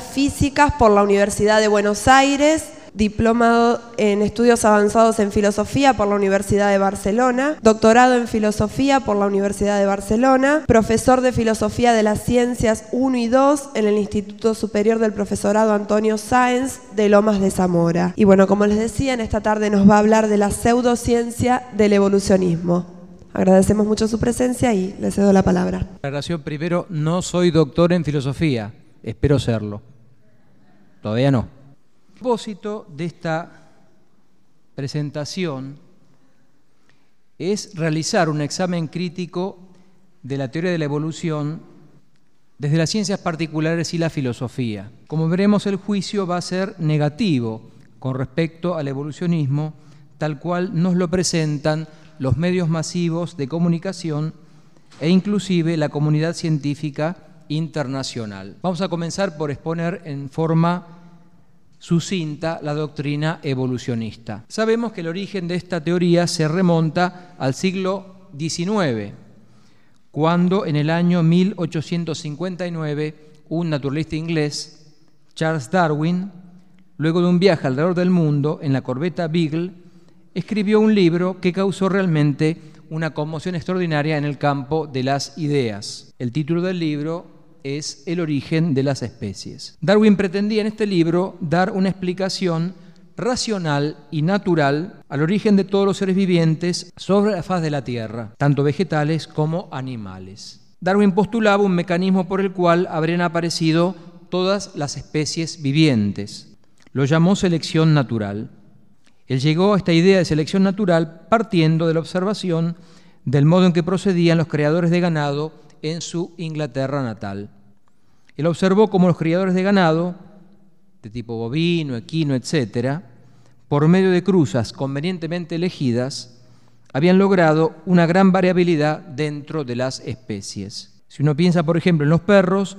físicas por la Universidad de Buenos Aires, diplomado en estudios avanzados en filosofía por la Universidad de Barcelona, doctorado en filosofía por la Universidad de Barcelona, profesor de filosofía de las ciencias 1 y 2 en el Instituto Superior del Profesorado Antonio Sáenz de Lomas de Zamora. Y bueno, como les decía, en esta tarde nos va a hablar de la pseudociencia del evolucionismo. Agradecemos mucho su presencia y le cedo la palabra. Aclaración primero, no soy doctor en filosofía, espero serlo. Todavía no. El propósito de esta presentación es realizar un examen crítico de la teoría de la evolución desde las ciencias particulares y la filosofía. Como veremos, el juicio va a ser negativo con respecto al evolucionismo, tal cual nos lo presentan los medios masivos de comunicación e inclusive la comunidad científica internacional. Vamos a comenzar por exponer en forma sucinta la doctrina evolucionista. Sabemos que el origen de esta teoría se remonta al siglo XIX, cuando en el año 1859 un naturalista inglés, Charles Darwin, luego de un viaje alrededor del mundo en la corbeta Beagle, escribió un libro que causó realmente una conmoción extraordinaria en el campo de las ideas. El título del libro es el origen de las especies. Darwin pretendía en este libro dar una explicación racional y natural al origen de todos los seres vivientes sobre la faz de la Tierra, tanto vegetales como animales. Darwin postulaba un mecanismo por el cual habrían aparecido todas las especies vivientes. Lo llamó selección natural. Él llegó a esta idea de selección natural partiendo de la observación del modo en que procedían los creadores de ganado en su Inglaterra natal. Él observó cómo los criadores de ganado, de tipo bovino, equino, etc., por medio de cruzas convenientemente elegidas, habían logrado una gran variabilidad dentro de las especies. Si uno piensa, por ejemplo, en los perros,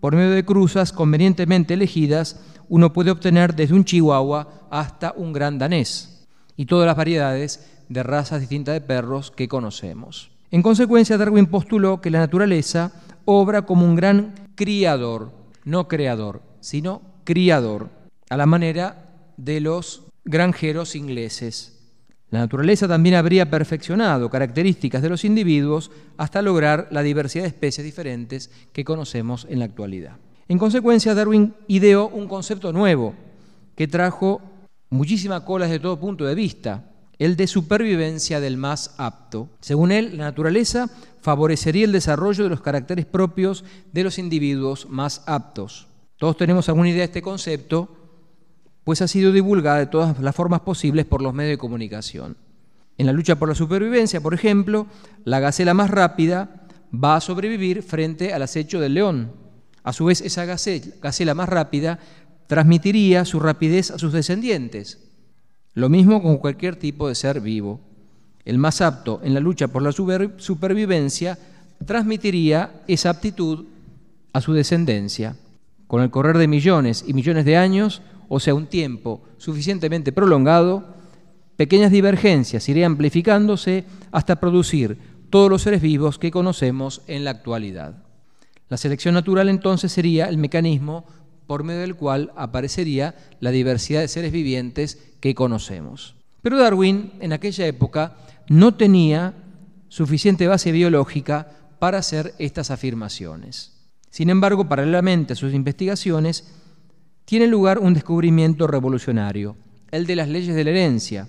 por medio de cruzas convenientemente elegidas, uno puede obtener desde un chihuahua hasta un gran danés y todas las variedades de razas distintas de perros que conocemos. En consecuencia, Darwin postuló que la naturaleza obra como un gran criador, no creador, sino criador, a la manera de los granjeros ingleses. La naturaleza también habría perfeccionado características de los individuos hasta lograr la diversidad de especies diferentes que conocemos en la actualidad. En consecuencia, Darwin ideó un concepto nuevo que trajo muchísima cola desde todo punto de vista, el de supervivencia del más apto. Según él, la naturaleza favorecería el desarrollo de los caracteres propios de los individuos más aptos. Todos tenemos alguna idea de este concepto, pues ha sido divulgada de todas las formas posibles por los medios de comunicación. En la lucha por la supervivencia, por ejemplo, la gacela más rápida va a sobrevivir frente al acecho del león. A su vez, esa gacela más rápida transmitiría su rapidez a sus descendientes, lo mismo con cualquier tipo de ser vivo. El más apto en la lucha por la supervivencia transmitiría esa aptitud a su descendencia. Con el correr de millones y millones de años, o sea, un tiempo suficientemente prolongado, pequeñas divergencias irían amplificándose hasta producir todos los seres vivos que conocemos en la actualidad. La selección natural entonces sería el mecanismo por medio del cual aparecería la diversidad de seres vivientes que conocemos. Pero Darwin en aquella época no tenía suficiente base biológica para hacer estas afirmaciones. Sin embargo, paralelamente a sus investigaciones, tiene lugar un descubrimiento revolucionario, el de las leyes de la herencia,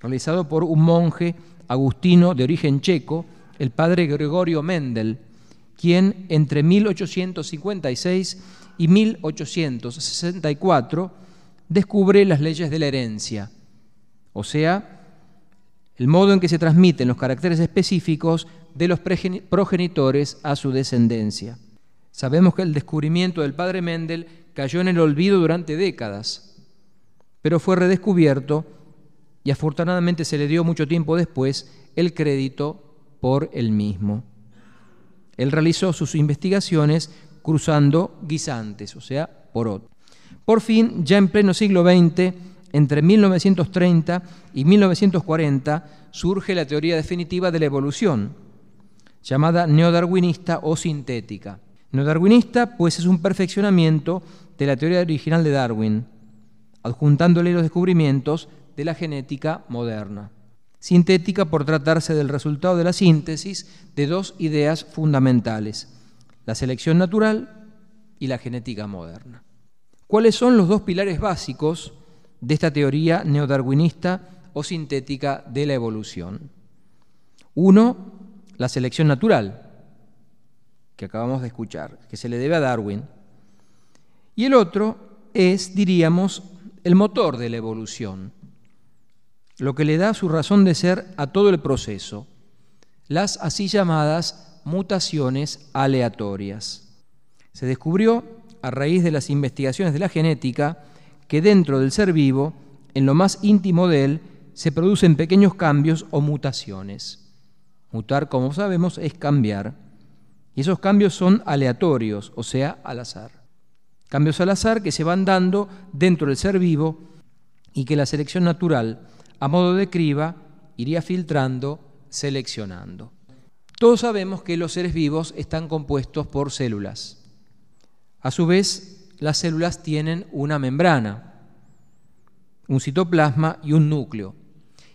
realizado por un monje agustino de origen checo, el padre Gregorio Mendel, quien entre 1856 y 1864 descubre las leyes de la herencia, o sea, el modo en que se transmiten los caracteres específicos de los progenitores a su descendencia. Sabemos que el descubrimiento del padre Mendel cayó en el olvido durante décadas, pero fue redescubierto y afortunadamente se le dio mucho tiempo después el crédito por él mismo. Él realizó sus investigaciones cruzando guisantes, o sea, por otro. Por fin, ya en pleno siglo XX, entre 1930 y 1940, surge la teoría definitiva de la evolución, llamada neodarwinista o sintética. Neodarwinista, pues es un perfeccionamiento de la teoría original de Darwin, adjuntándole los descubrimientos de la genética moderna. Sintética por tratarse del resultado de la síntesis de dos ideas fundamentales, la selección natural y la genética moderna. ¿Cuáles son los dos pilares básicos de esta teoría neodarwinista o sintética de la evolución? Uno, la selección natural, que acabamos de escuchar, que se le debe a Darwin. Y el otro es, diríamos, el motor de la evolución, lo que le da su razón de ser a todo el proceso, las así llamadas mutaciones aleatorias. Se descubrió, a raíz de las investigaciones de la genética, que dentro del ser vivo, en lo más íntimo de él, se producen pequeños cambios o mutaciones. Mutar, como sabemos, es cambiar. Y esos cambios son aleatorios, o sea, al azar. Cambios al azar que se van dando dentro del ser vivo y que la selección natural, a modo de criba, iría filtrando, seleccionando. Todos sabemos que los seres vivos están compuestos por células. A su vez, las células tienen una membrana, un citoplasma y un núcleo.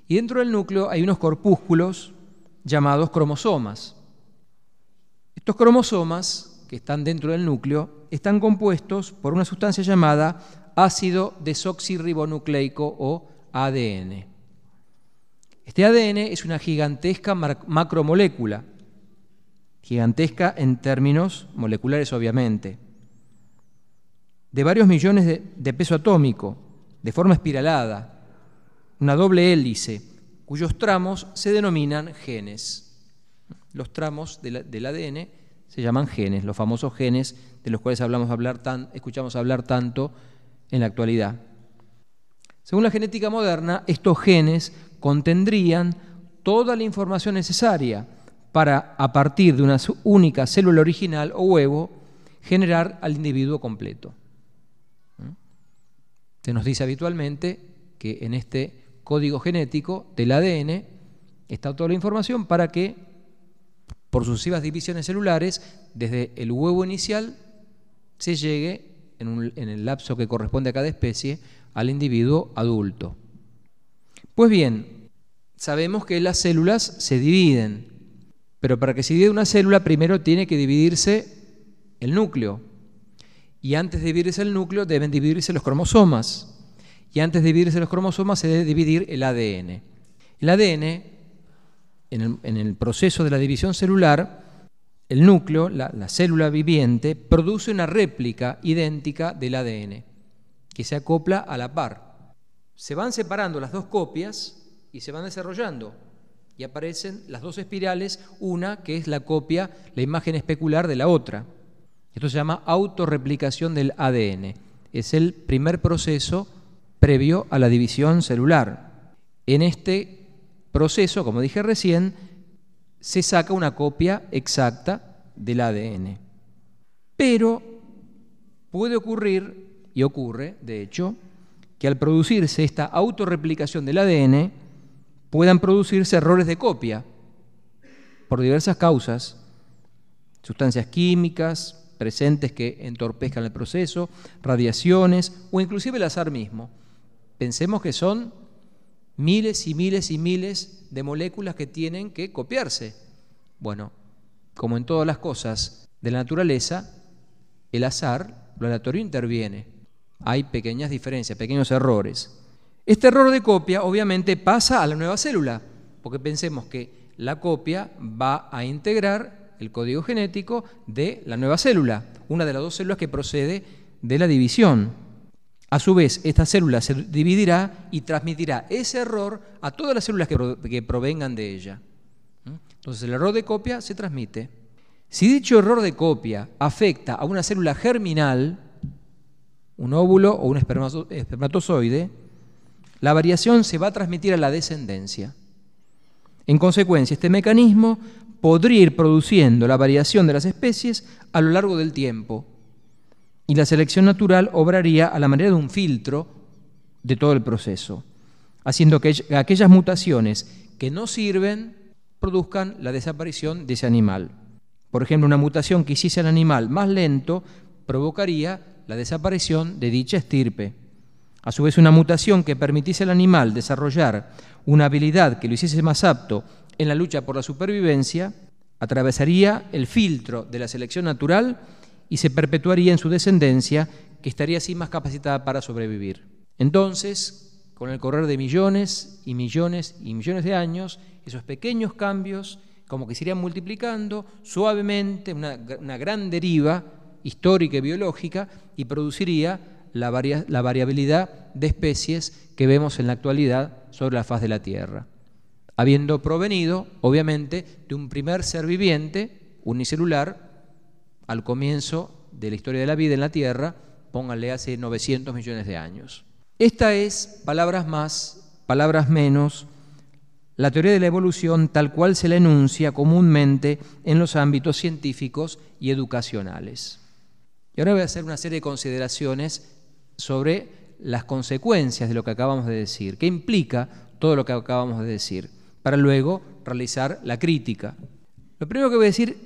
Y dentro del núcleo hay unos corpúsculos llamados cromosomas. Estos cromosomas, que están dentro del núcleo, están compuestos por una sustancia llamada ácido desoxirribonucleico o ADN. Este ADN es una gigantesca macromolécula, gigantesca en términos moleculares obviamente, de varios millones de, de peso atómico, de forma espiralada, una doble hélice, cuyos tramos se denominan genes. Los tramos del ADN se llaman genes, los famosos genes de los cuales escuchamos hablar tanto en la actualidad. Según la genética moderna, estos genes contendrían toda la información necesaria para, a partir de una única célula original o huevo, generar al individuo completo. Se nos dice habitualmente que en este código genético del ADN está toda la información para que, por sucesivas divisiones celulares, desde el huevo inicial se llegue, en, en el lapso que corresponde a cada especie, al individuo adulto. Pues bien, sabemos que las células se dividen, pero para que se divida una célula primero tiene que dividirse el núcleo. Y antes de dividirse el núcleo deben dividirse los cromosomas y antes de dividirse los cromosomas se debe dividir el ADN. El ADN, en el, proceso de la división celular, el núcleo, la, la, célula viviente, produce una réplica idéntica del ADN, que se acopla a la par. Se van separando las dos copias y se van desarrollando. Y aparecen las dos espirales, una que es la copia, la imagen especular de la otra. Esto se llama autorreplicación del ADN. Es el primer proceso previo a la división celular. En este proceso, como dije recién, se saca una copia exacta del ADN. Pero puede ocurrir, y ocurre, de hecho, que al producirse esta autorreplicación del ADN puedan producirse errores de copia por diversas causas, sustancias químicas presentes que entorpezcan el proceso, radiaciones o inclusive el azar mismo. Pensemos que son miles y miles y miles de moléculas que tienen que copiarse. Bueno, como en todas las cosas de la naturaleza, el azar, lo aleatorio interviene. Hay pequeñas diferencias, pequeños errores. Este error de copia obviamente pasa a la nueva célula, porque pensemos que la copia va a integrar el código genético de la nueva célula, una de las dos células que procede de la división. A su vez, esta célula se dividirá y transmitirá ese error a todas las células que, provengan de ella. ¿Mm? Entonces, el error de copia se transmite. Si dicho error de copia afecta a una célula germinal, un óvulo o un espermatozoide, la variación se va a transmitir a la descendencia. En consecuencia, este mecanismo podría ir produciendo la variación de las especies a lo largo del tiempo, y la selección natural obraría a la manera de un filtro de todo el proceso, haciendo que aquellas mutaciones que no sirven produzcan la desaparición de ese animal. Por ejemplo, una mutación que hiciese al animal más lento provocaría la desaparición de dicha estirpe. A su vez, una mutación que permitiese al animal desarrollar una habilidad que lo hiciese más apto en la lucha por la supervivencia, atravesaría el filtro de la selección natural y se perpetuaría en su descendencia, que estaría así más capacitada para sobrevivir. Entonces, con el correr de millones y millones y millones de años, esos pequeños cambios como que se irían multiplicando suavemente, una, una gran deriva histórica y biológica, y produciría la, la variabilidad de especies que vemos en la actualidad sobre la faz de la Tierra, habiendo provenido, obviamente, de un primer ser viviente, unicelular, al comienzo de la historia de la vida en la Tierra, pónganle hace 900 millones de años. Esta es, palabras más, palabras menos, la teoría de la evolución tal cual se la enuncia comúnmente en los ámbitos científicos y educacionales. Y ahora voy a hacer una serie de consideraciones sobre las consecuencias de lo que acabamos de decir, qué implica todo lo que acabamos de decir, para luego realizar la crítica. Lo primero que voy a decir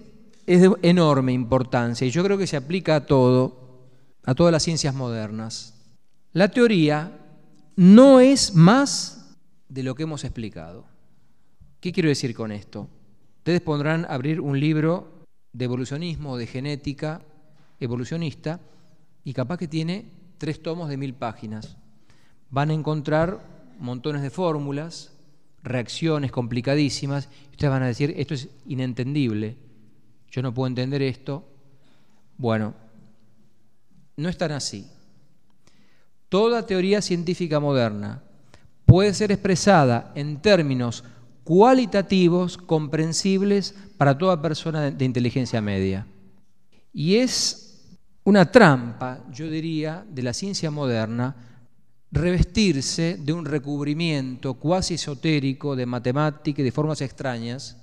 es de enorme importancia y yo creo que se aplica a todo, a todas las ciencias modernas. La teoría no es más de lo que hemos explicado. ¿Qué quiero decir con esto? Ustedes podrán abrir un libro de evolucionismo de genética evolucionista y capaz que tiene tres tomos de mil páginas. Van a encontrar montones de fórmulas, reacciones complicadísimas, ustedes van a decir, esto es inentendible, yo no puedo entender esto. Bueno, no es tan así. Toda teoría científica moderna puede ser expresada en términos cualitativos, comprensibles para toda persona de inteligencia media. Y es una trampa, yo diría, de la ciencia moderna revestirse de un recubrimiento cuasi esotérico de matemática y de formas extrañas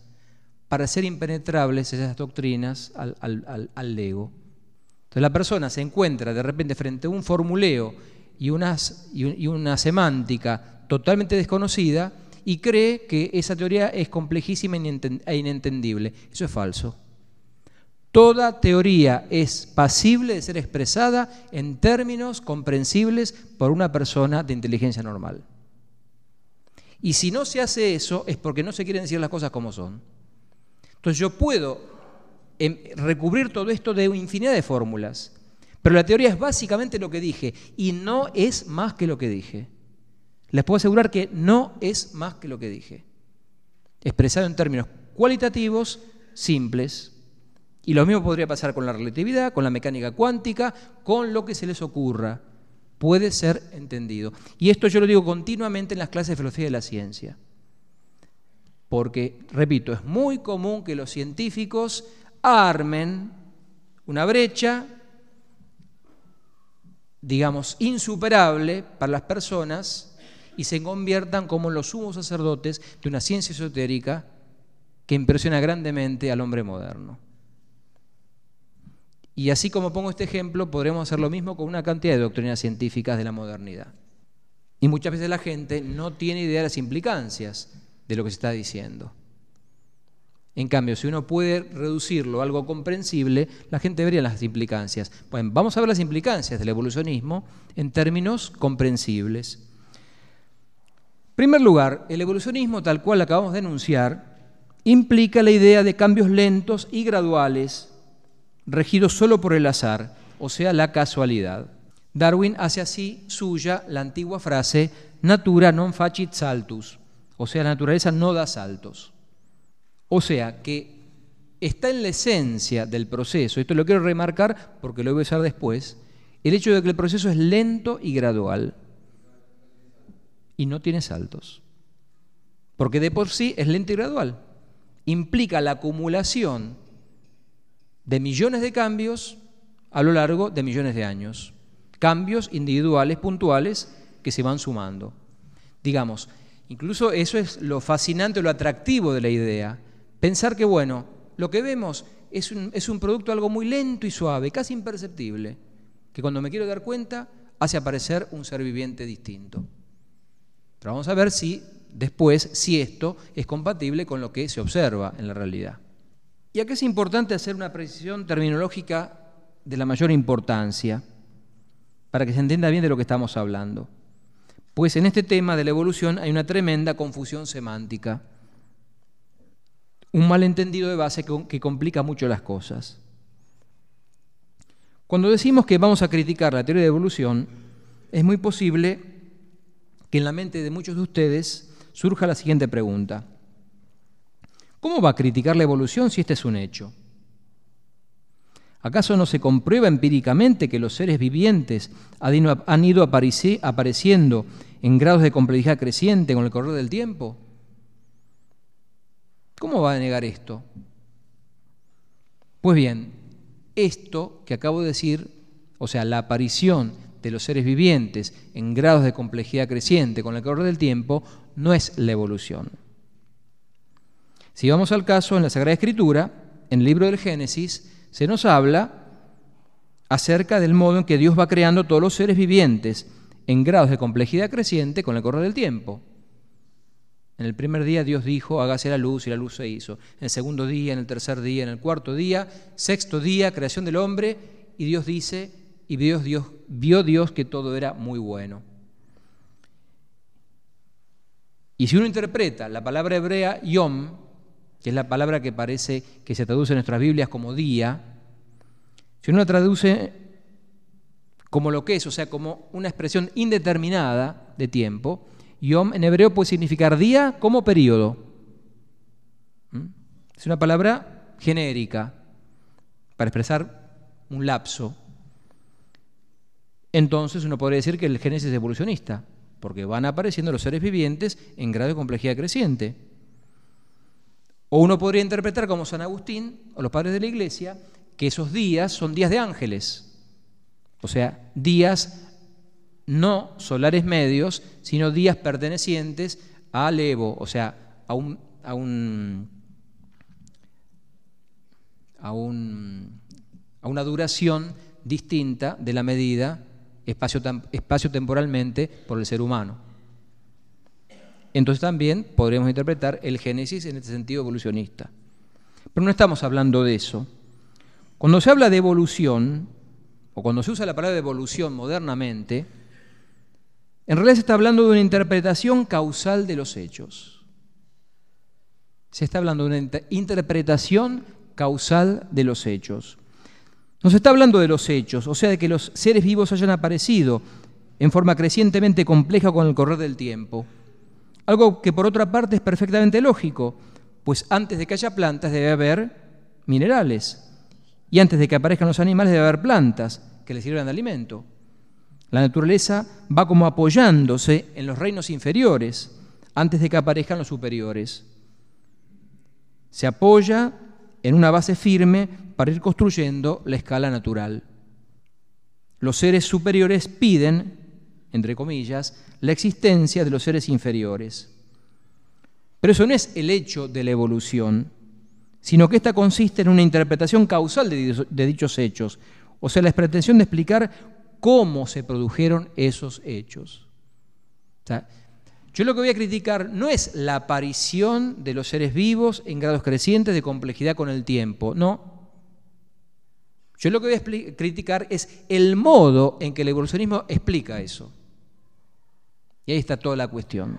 para ser impenetrables esas doctrinas al, al, ego. Entonces la persona se encuentra de repente frente a un formuleo y, y una semántica totalmente desconocida y cree que esa teoría es complejísima e inentendible. Eso es falso. Toda teoría es pasible de ser expresada en términos comprensibles por una persona de inteligencia normal. Y si no se hace eso es porque no se quieren decir las cosas como son. Entonces yo puedo em, recubrir todo esto de infinidad de fórmulas, pero la teoría es básicamente lo que dije y no es más que lo que dije. Les puedo asegurar que no es más que lo que dije. Expresado en términos cualitativos, simples. Y lo mismo podría pasar con la relatividad, con la mecánica cuántica, con lo que se les ocurra. Puede ser entendido. Y esto yo lo digo continuamente en las clases de filosofía de la ciencia. Porque, repito, es muy común que los científicos armen una brecha, digamos, insuperable para las personas y se conviertan como los sumos sacerdotes de una ciencia esotérica que impresiona grandemente al hombre moderno. Y así como pongo este ejemplo, podremos hacer lo mismo con una cantidad de doctrinas científicas de la modernidad. Y muchas veces la gente no tiene idea de las implicancias de lo que se está diciendo. En cambio, si uno puede reducirlo a algo comprensible, la gente vería las implicancias. Bueno, vamos a ver las implicancias del evolucionismo en términos comprensibles. En primer lugar, el evolucionismo, tal cual acabamos de enunciar, implica la idea de cambios lentos y graduales, regidos solo por el azar, o sea, la casualidad. Darwin hace así suya la antigua frase natura non facit saltus, o sea, la naturaleza no da saltos. O sea, que está en la esencia del proceso, esto lo quiero remarcar porque lo voy a usar después, el hecho de que el proceso es lento y gradual y no tiene saltos. Porque de por sí es lento y gradual. Implica la acumulación de millones de cambios a lo largo de millones de años. Cambios individuales, puntuales, que se van sumando. Digamos, incluso eso es lo fascinante, lo atractivo de la idea. Pensar que, bueno, lo que vemos es un, es un producto algo muy lento y suave, casi imperceptible, que cuando me quiero dar cuenta hace aparecer un ser viviente distinto. Pero vamos a ver si después, si esto es compatible con lo que se observa en la realidad. Y acá es importante hacer una precisión terminológica de la mayor importancia para que se entienda bien de lo que estamos hablando. Pues en este tema de la evolución hay una tremenda confusión semántica, un malentendido de base que complica mucho las cosas. Cuando decimos que vamos a criticar la teoría de evolución, es muy posible que en la mente de muchos de ustedes surja la siguiente pregunta. ¿Cómo va a criticar la evolución si este es un hecho? ¿Acaso no se comprueba empíricamente que los seres vivientes han ido apareciendo en grados de complejidad creciente con el correr del tiempo? ¿Cómo va a negar esto? Pues bien, esto que acabo de decir, o sea, la aparición de los seres vivientes en grados de complejidad creciente con el correr del tiempo, no es la evolución. Si vamos al caso, en la Sagrada Escritura, en el libro del Génesis, se nos habla acerca del modo en que Dios va creando todos los seres vivientes en grados de complejidad creciente con el correr del tiempo. En el primer día Dios dijo, hágase la luz y la luz se hizo. En el segundo día, en el tercer día, en el cuarto día, sexto día, creación del hombre, y Dios dice, y Dios, Dios, vio Dios que todo era muy bueno. Y si uno interpreta la palabra hebrea yom, que es la palabra que parece que se traduce en nuestras Biblias como día, si uno la traduce como lo que es, o sea, como una expresión indeterminada de tiempo, Yom en hebreo puede significar día como periodo. ¿Mm? Es una palabra genérica para expresar un lapso. Entonces uno podría decir que el Génesis es evolucionista, porque van apareciendo los seres vivientes en grado de complejidad creciente. O uno podría interpretar como San Agustín o los padres de la Iglesia que esos días son días de ángeles, o sea, días no solares medios, sino días pertenecientes al Evo, o sea, a, un, a, un, a, un, a una duración distinta de la medida espacio-temporalmente por el ser humano. Entonces también podríamos interpretar el Génesis en este sentido evolucionista. Pero no estamos hablando de eso. Cuando se habla de evolución, o cuando se usa la palabra evolución modernamente, en realidad se está hablando de una interpretación causal de los hechos. Se está hablando de una interpretación causal de los hechos. No se está hablando de los hechos, o sea, de que los seres vivos hayan aparecido en forma crecientemente compleja con el correr del tiempo. Algo que por otra parte es perfectamente lógico, pues antes de que haya plantas debe haber minerales. Y antes de que aparezcan los animales debe haber plantas que les sirvan de alimento. La naturaleza va como apoyándose en los reinos inferiores antes de que aparezcan los superiores. Se apoya en una base firme para ir construyendo la escala natural. Los seres superiores piden, entre comillas, la existencia de los seres inferiores. Pero eso no es el hecho de la evolución, sino que esta consiste en una interpretación causal de, dichos hechos, o sea, la pretensión de explicar cómo se produjeron esos hechos. yo lo que voy a criticar no es la aparición de los seres vivos en grados crecientes de complejidad con el tiempo, no. Yo lo que voy a criticar es el modo en que el evolucionismo explica eso. Y ahí está toda la cuestión.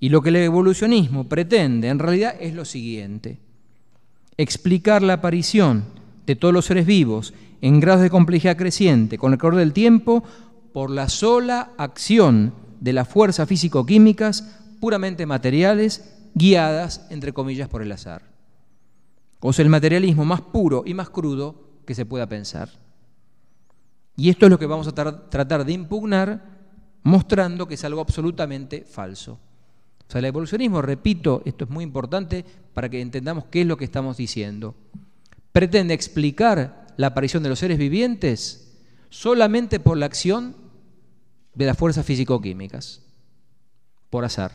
Y lo que el evolucionismo pretende en realidad es lo siguiente, explicar la aparición de todos los seres vivos en grados de complejidad creciente con el correr del tiempo por la sola acción de las fuerzas físico-químicas puramente materiales guiadas, entre comillas, por el azar. O sea, el materialismo más puro y más crudo que se pueda pensar. Y esto es lo que vamos a tratar de impugnar mostrando que es algo absolutamente falso. O sea, el evolucionismo, repito, esto es muy importante para que entendamos qué es lo que estamos diciendo. Pretende explicar la aparición de los seres vivientes solamente por la acción de las fuerzas físico-químicas, por azar,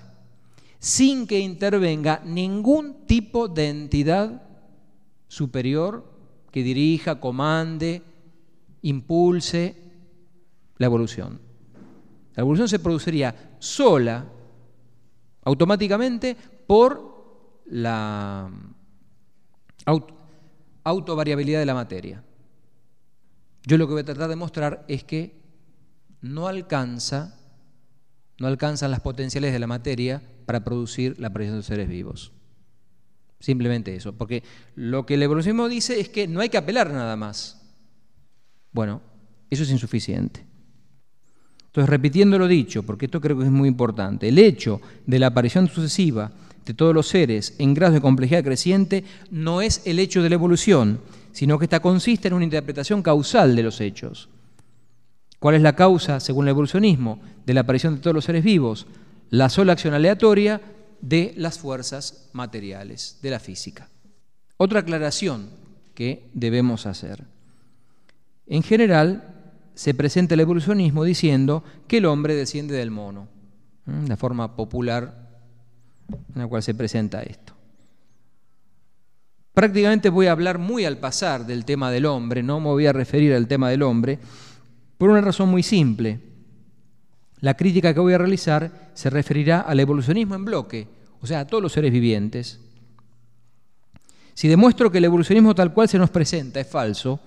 sin que intervenga ningún tipo de entidad superior que dirija, comande, impulse la evolución. La evolución se produciría sola, automáticamente, por la, autovariabilidad de la materia. Yo lo que voy a tratar de mostrar es que no alcanza, no alcanzan las potenciales de la materia para producir la aparición de seres vivos. Simplemente eso, porque lo que el evolucionismo dice es que no hay que apelar nada más. Bueno, eso es insuficiente. Entonces, repitiendo lo dicho, porque esto creo que es muy importante, el hecho de la aparición sucesiva de todos los seres en grados de complejidad creciente no es el hecho de la evolución, sino que esta consiste en una interpretación causal de los hechos. ¿Cuál es la causa, según el evolucionismo, de la aparición de todos los seres vivos? La sola acción aleatoria de las fuerzas materiales, de la física. Otra aclaración que debemos hacer. En general, se presenta el evolucionismo diciendo que el hombre desciende del mono, la forma popular en la cual se presenta esto. Prácticamente voy a hablar muy al pasar del tema del hombre, no me voy a referir al tema del hombre, por una razón muy simple. La crítica que voy a realizar se referirá al evolucionismo en bloque, o sea, a todos los seres vivientes. Si demuestro que el evolucionismo tal cual se nos presenta es falso,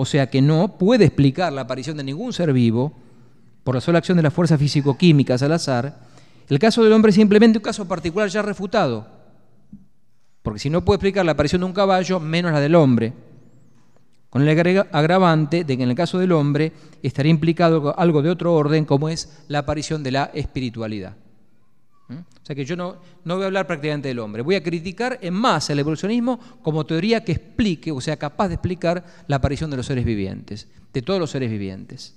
o sea que no puede explicar la aparición de ningún ser vivo por la sola acción de las fuerzas físico-químicas al azar, el caso del hombre es simplemente un caso particular ya refutado, porque si no puede explicar la aparición de un caballo, menos la del hombre, con el agravante de que en el caso del hombre estaría implicado algo de otro orden, como es la aparición de la espiritualidad. ¿Mm? O sea que yo no, no voy a hablar prácticamente del hombre, voy a criticar en más el evolucionismo como teoría que explique, o sea, capaz de explicar la aparición de los seres vivientes, de todos los seres vivientes.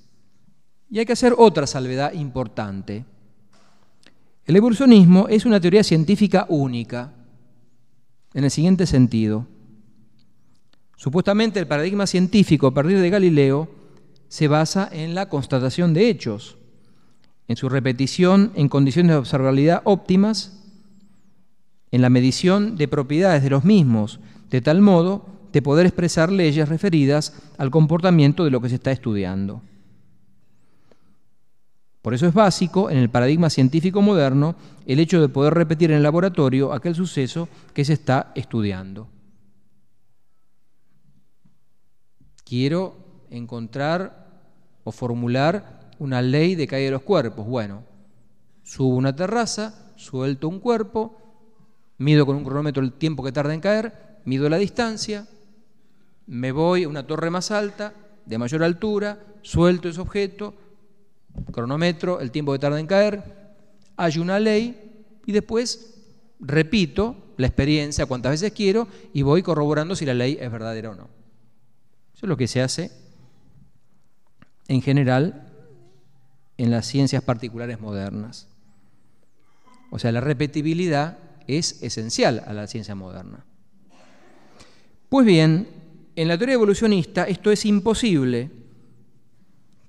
Y hay que hacer otra salvedad importante. El evolucionismo es una teoría científica única, en el siguiente sentido. Supuestamente el paradigma científico a partir de Galileo se basa en la constatación de hechos, en su repetición en condiciones de observabilidad óptimas, en la medición de propiedades de los mismos, de tal modo de poder expresar leyes referidas al comportamiento de lo que se está estudiando. Por eso es básico en el paradigma científico moderno el hecho de poder repetir en el laboratorio aquel suceso que se está estudiando. Quiero encontrar o formular una ley de caída de los cuerpos. Bueno, subo una terraza, suelto un cuerpo, mido con un cronómetro el tiempo que tarda en caer, mido la distancia, me voy a una torre más alta, de mayor altura, suelto ese objeto, cronómetro, el tiempo que tarda en caer, hay una ley y después repito la experiencia cuantas veces quiero y voy corroborando si la ley es verdadera o no. Eso es lo que se hace en general en las ciencias particulares modernas. O sea, la repetibilidad es esencial a la ciencia moderna. Pues bien, en la teoría evolucionista esto es imposible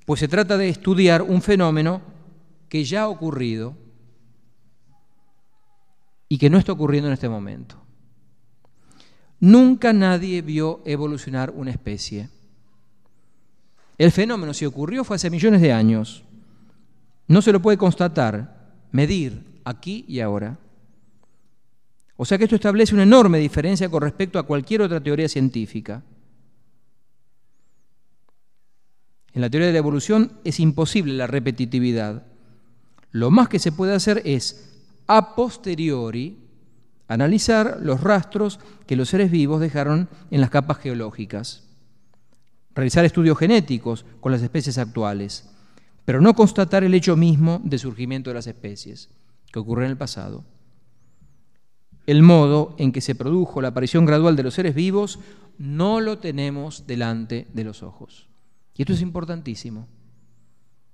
pues se trata de estudiar un fenómeno que ya ha ocurrido y que no está ocurriendo en este momento. Nunca nadie vio evolucionar una especie. El fenómeno, si ocurrió, fue hace millones de años. No se lo puede constatar, medir aquí y ahora. O sea que esto establece una enorme diferencia con respecto a cualquier otra teoría científica. En la teoría de la evolución es imposible la repetitividad. Lo más que se puede hacer es, a posteriori, analizar los rastros que los seres vivos dejaron en las capas geológicas, realizar estudios genéticos con las especies actuales, pero no constatar el hecho mismo de surgimiento de las especies, que ocurrió en el pasado. El modo en que se produjo la aparición gradual de los seres vivos no lo tenemos delante de los ojos. Y esto es importantísimo,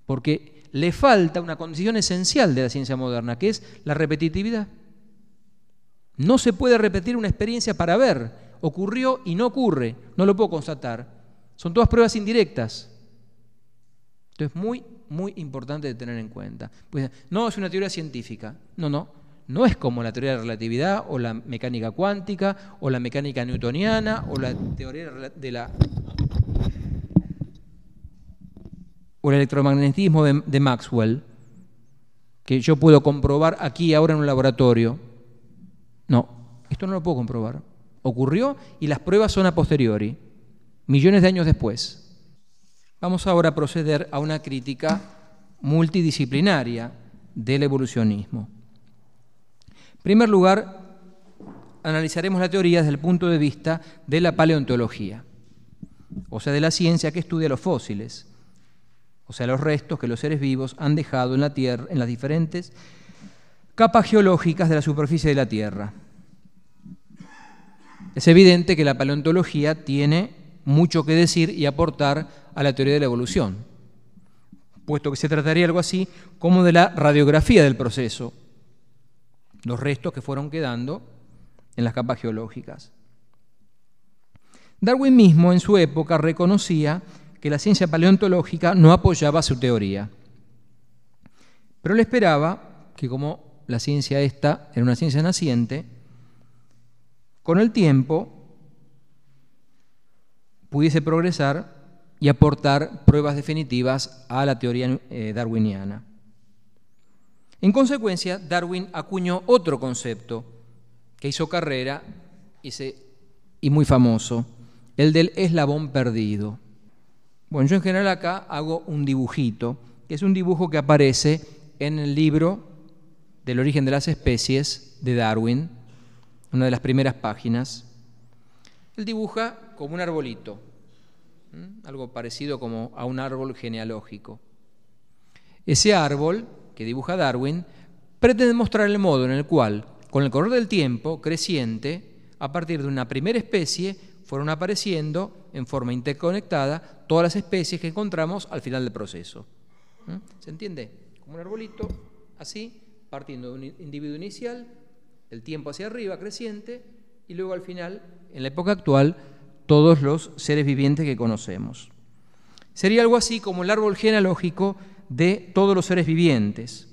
porque le falta una condición esencial de la ciencia moderna, que es la repetitividad. No se puede repetir una experiencia para ver, ocurrió y no ocurre, no lo puedo constatar. Son todas pruebas indirectas. Esto es muy, muy importante de tener en cuenta. Pues, no es una teoría científica, no, no. No es como la teoría de la relatividad o la mecánica cuántica o la mecánica newtoniana o la teoría de la o el electromagnetismo de, Maxwell, que yo puedo comprobar aquí ahora en un laboratorio. No, esto no lo puedo comprobar. ocurrió y las pruebas son a posteriori, millones de años después. Vamos ahora a proceder a una crítica multidisciplinaria del evolucionismo. En primer lugar, analizaremos la teoría desde el punto de vista de la paleontología, o sea, de la ciencia que estudia los fósiles, o sea, los restos que los seres vivos han dejado en la Tierra, en las diferentes capas geológicas de la superficie de la Tierra. Es evidente que la paleontología tiene mucho que decir y aportar a la teoría de la evolución, puesto que se trataría algo así como de la radiografía del proceso, los restos que fueron quedando en las capas geológicas. Darwin mismo en su época reconocía que la ciencia paleontológica no apoyaba su teoría. Pero él esperaba que como la ciencia esta era una ciencia naciente, con el tiempo pudiese progresar y aportar pruebas definitivas a la teoría eh, darwiniana. En consecuencia, Darwin acuñó otro concepto que hizo carrera y, y muy famoso, el del eslabón perdido. Bueno, yo en general acá hago un dibujito, que es un dibujo que aparece en el libro del origen de las especies de Darwin, una de las primeras páginas. Él dibuja como un arbolito, algo parecido como a un árbol genealógico. Ese árbol que dibuja Darwin pretende mostrar el modo en el cual, con el correr del tiempo creciente, a partir de una primera especie, fueron apareciendo en forma interconectada todas las especies que encontramos al final del proceso. ¿Se entiende? Como un arbolito, así, partiendo de un individuo inicial, el tiempo hacia arriba creciente, y luego al final, en la época actual, todos los seres vivientes que conocemos. Sería algo así como el árbol genealógico de todos los seres vivientes.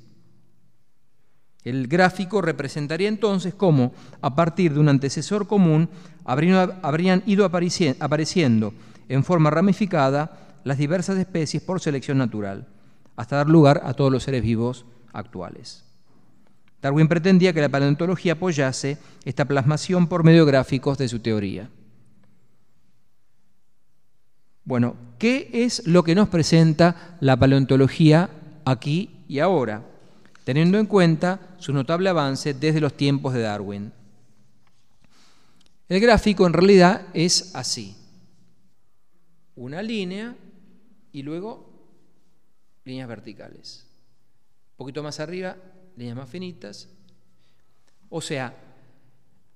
El gráfico representaría entonces cómo, a partir de un antecesor común, habrían ido apareciendo en forma ramificada las diversas especies por selección natural, hasta dar lugar a todos los seres vivos actuales. Darwin pretendía que la paleontología apoyase esta plasmación por medio gráficos de su teoría. Bueno, ¿qué es lo que nos presenta la paleontología aquí y ahora? teniendo en cuenta su notable avance desde los tiempos de Darwin. El gráfico en realidad es así. Una línea y luego líneas verticales. Un poquito más arriba, líneas más finitas. O sea,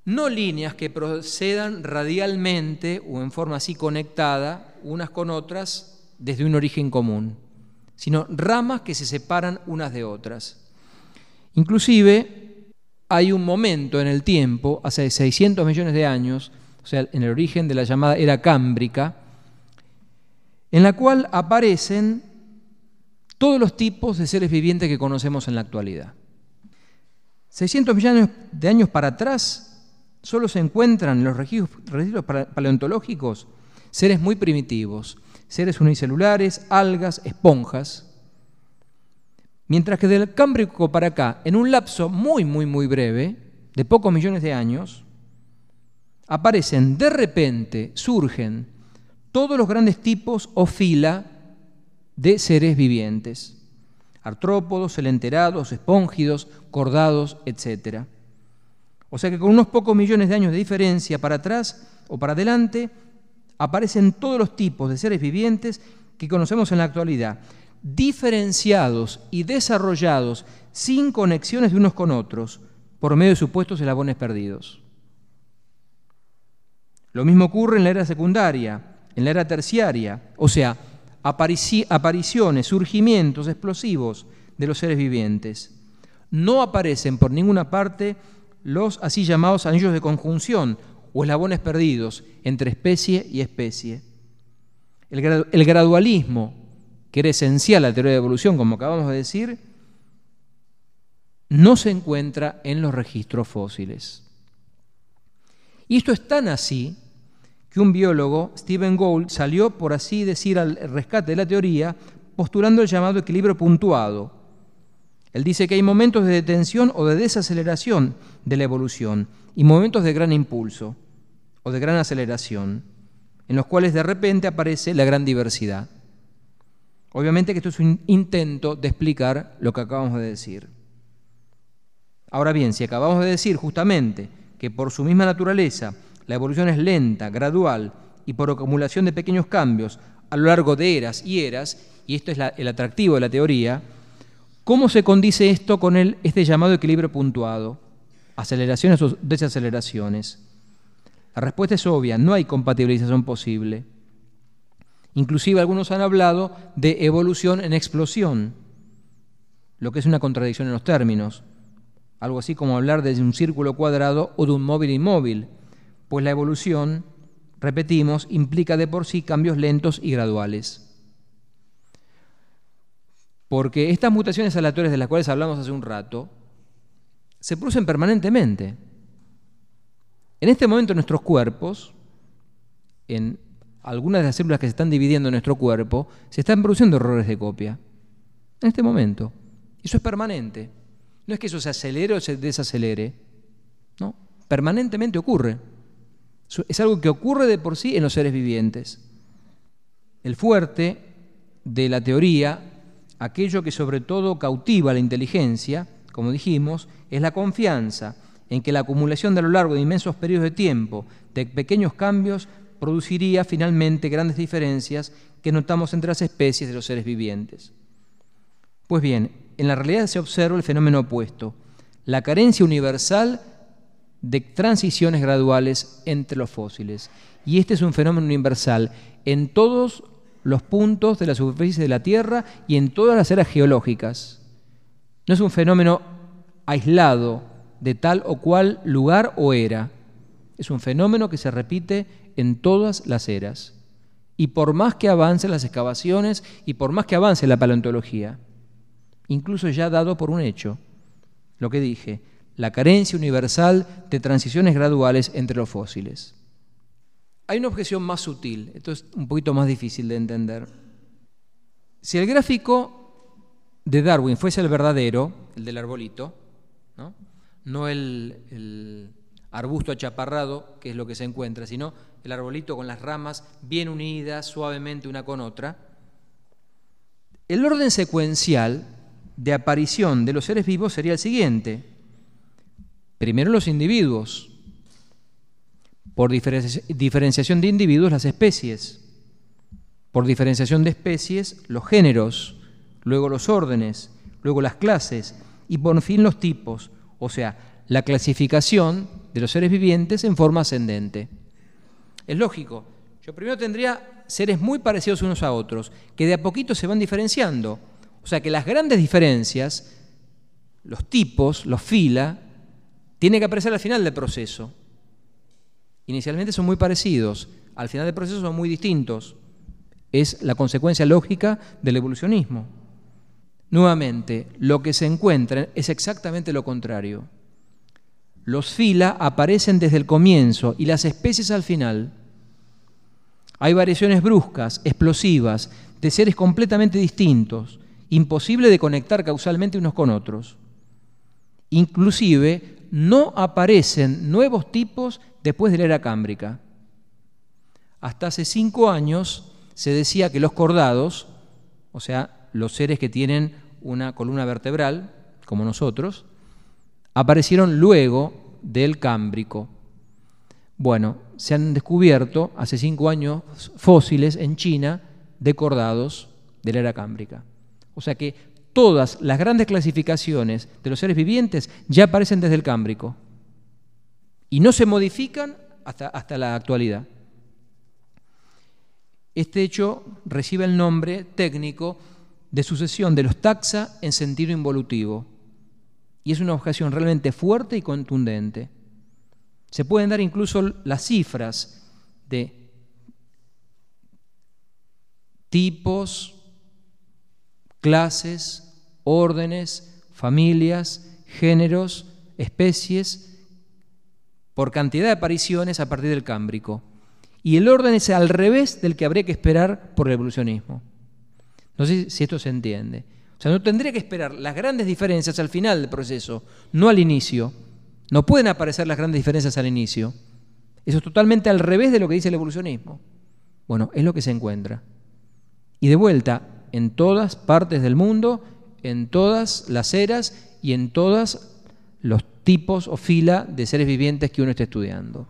no líneas que procedan radialmente o en forma así conectada unas con otras desde un origen común, sino ramas que se separan unas de otras. Inclusive hay un momento en el tiempo, hace 600 millones de años, o sea, en el origen de la llamada era cámbrica, en la cual aparecen todos los tipos de seres vivientes que conocemos en la actualidad. 600 millones de años para atrás solo se encuentran en los registros paleontológicos seres muy primitivos, seres unicelulares, algas, esponjas, Mientras que del Cámbrico para acá, en un lapso muy, muy, muy breve, de pocos millones de años, aparecen de repente, surgen todos los grandes tipos o fila de seres vivientes. Artrópodos, celenterados, espóngidos, cordados, etc. O sea que con unos pocos millones de años de diferencia para atrás o para adelante, aparecen todos los tipos de seres vivientes que conocemos en la actualidad diferenciados y desarrollados sin conexiones de unos con otros por medio de supuestos eslabones perdidos. Lo mismo ocurre en la era secundaria, en la era terciaria, o sea, apariciones, surgimientos explosivos de los seres vivientes. No aparecen por ninguna parte los así llamados anillos de conjunción o eslabones perdidos entre especie y especie. El, gradualismo que era esencial a la teoría de evolución, como acabamos de decir, no se encuentra en los registros fósiles. Y esto es tan así que un biólogo, Stephen Gould, salió, por así decir, al rescate de la teoría, postulando el llamado equilibrio puntuado. Él dice que hay momentos de detención o de desaceleración de la evolución y momentos de gran impulso. o de gran aceleración, en los cuales de repente aparece la gran diversidad. Obviamente que esto es un intento de explicar lo que acabamos de decir. Ahora bien, si acabamos de decir justamente que por su misma naturaleza la evolución es lenta, gradual y por acumulación de pequeños cambios a lo largo de eras y eras, y esto es el atractivo de la teoría, ¿cómo se condice esto con el, este llamado equilibrio puntuado? Aceleraciones o desaceleraciones. La respuesta es obvia, no hay compatibilización posible. Inclusive algunos han hablado de evolución en explosión, lo que es una contradicción en los términos. Algo así como hablar de un círculo cuadrado o de un móvil inmóvil, pues la evolución, repetimos, implica de por sí cambios lentos y graduales. Porque estas mutaciones aleatorias de las cuales hablamos hace un rato se producen permanentemente. En este momento nuestros cuerpos, en algunas de las células que se están dividiendo en nuestro cuerpo, se están produciendo errores de copia. En este momento. Eso es permanente. No es que eso se acelere o se desacelere. No, permanentemente ocurre. Es algo que ocurre de por sí en los seres vivientes. El fuerte de la teoría, aquello que sobre todo cautiva la inteligencia, como dijimos, es la confianza en que la acumulación de a lo largo de inmensos periodos de tiempo de pequeños cambios produciría finalmente grandes diferencias que notamos entre las especies de los seres vivientes. Pues bien, en la realidad se observa el fenómeno opuesto, la carencia universal de transiciones graduales entre los fósiles. Y este es un fenómeno universal en todos los puntos de la superficie de la Tierra y en todas las eras geológicas. No es un fenómeno aislado de tal o cual lugar o era. Es un fenómeno que se repite en todas las eras. Y por más que avancen las excavaciones y por más que avance la paleontología, incluso ya dado por un hecho, lo que dije, la carencia universal de transiciones graduales entre los fósiles. Hay una objeción más sutil, esto es un poquito más difícil de entender. Si el gráfico de Darwin fuese el verdadero, el del arbolito, no, el arbusto achaparrado, que es lo que se encuentra, sino el arbolito con las ramas bien unidas suavemente una con otra, el orden secuencial de aparición de los seres vivos sería el siguiente. Primero los individuos, por diferenciación de individuos las especies, por diferenciación de especies los géneros, luego los órdenes, luego las clases y por fin los tipos, o sea, la clasificación de los seres vivientes en forma ascendente. Es lógico, yo primero tendría seres muy parecidos unos a otros, que de a poquito se van diferenciando. O sea que las grandes diferencias, los tipos, los fila, tienen que aparecer al final del proceso. Inicialmente son muy parecidos, al final del proceso son muy distintos. Es la consecuencia lógica del evolucionismo. Nuevamente, lo que se encuentra es exactamente lo contrario. Los fila aparecen desde el comienzo y las especies al final. Hay variaciones bruscas, explosivas, de seres completamente distintos, imposible de conectar causalmente unos con otros. Inclusive no aparecen nuevos tipos después de la era cámbrica. Hasta hace cinco años se decía que los cordados, o sea, los seres que tienen una columna vertebral, como nosotros, aparecieron luego del cámbrico. Bueno, se han descubierto hace cinco años fósiles en China de cordados de la era cámbrica. O sea que todas las grandes clasificaciones de los seres vivientes ya aparecen desde el cámbrico y no se modifican hasta, hasta la actualidad. Este hecho recibe el nombre técnico de sucesión de los taxa en sentido involutivo y es una objeción realmente fuerte y contundente. Se pueden dar incluso las cifras de tipos, clases, órdenes, familias, géneros, especies, por cantidad de apariciones a partir del Cámbrico. Y el orden es al revés del que habría que esperar por el evolucionismo. No sé si esto se entiende. O sea, no tendría que esperar las grandes diferencias al final del proceso, no al inicio. No pueden aparecer las grandes diferencias al inicio. Eso es totalmente al revés de lo que dice el evolucionismo. Bueno, es lo que se encuentra. Y de vuelta, en todas partes del mundo, en todas las eras y en todos los tipos o fila de seres vivientes que uno esté estudiando.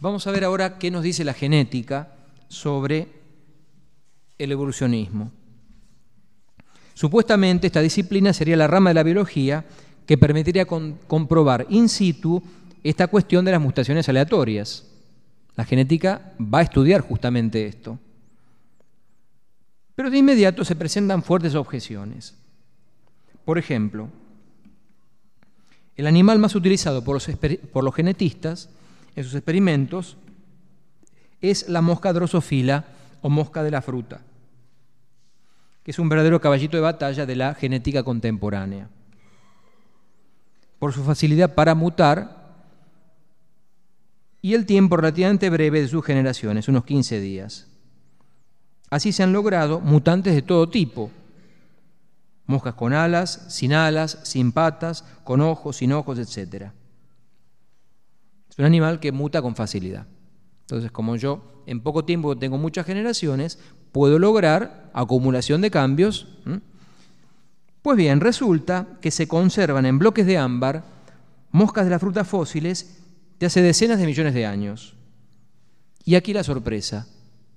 Vamos a ver ahora qué nos dice la genética sobre el evolucionismo. Supuestamente esta disciplina sería la rama de la biología que permitiría comprobar in situ esta cuestión de las mutaciones aleatorias. La genética va a estudiar justamente esto. Pero de inmediato se presentan fuertes objeciones. Por ejemplo, el animal más utilizado por los, genetistas en sus experimentos es la mosca drosofila o mosca de la fruta, que es un verdadero caballito de batalla de la genética contemporánea. Por su facilidad para mutar y el tiempo relativamente breve de sus generaciones, unos 15 días. Así se han logrado mutantes de todo tipo, moscas con alas, sin alas, sin patas, con ojos, sin ojos, etc. Es un animal que muta con facilidad. Entonces, como yo en poco tiempo tengo muchas generaciones, puedo lograr acumulación de cambios. Pues bien, resulta que se conservan en bloques de ámbar moscas de las frutas fósiles de hace decenas de millones de años. Y aquí la sorpresa,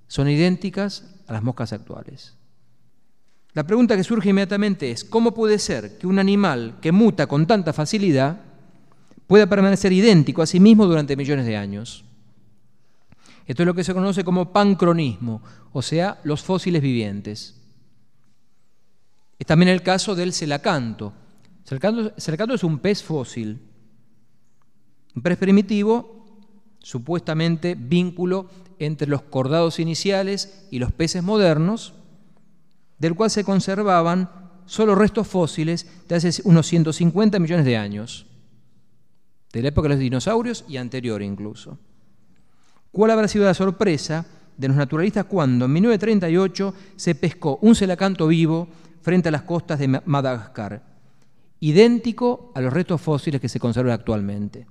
son idénticas a las moscas actuales. La pregunta que surge inmediatamente es, ¿cómo puede ser que un animal que muta con tanta facilidad pueda permanecer idéntico a sí mismo durante millones de años? Esto es lo que se conoce como pancronismo, o sea, los fósiles vivientes. Es también el caso del celacanto. El celacanto es un pez fósil. Un pez primitivo, supuestamente vínculo entre los cordados iniciales y los peces modernos, del cual se conservaban solo restos fósiles de hace unos 150 millones de años, de la época de los dinosaurios y anterior incluso. ¿Cuál habrá sido la sorpresa de los naturalistas cuando en 1938 se pescó un celacanto vivo frente a las costas de Madagascar, idéntico a los restos fósiles que se conservan actualmente?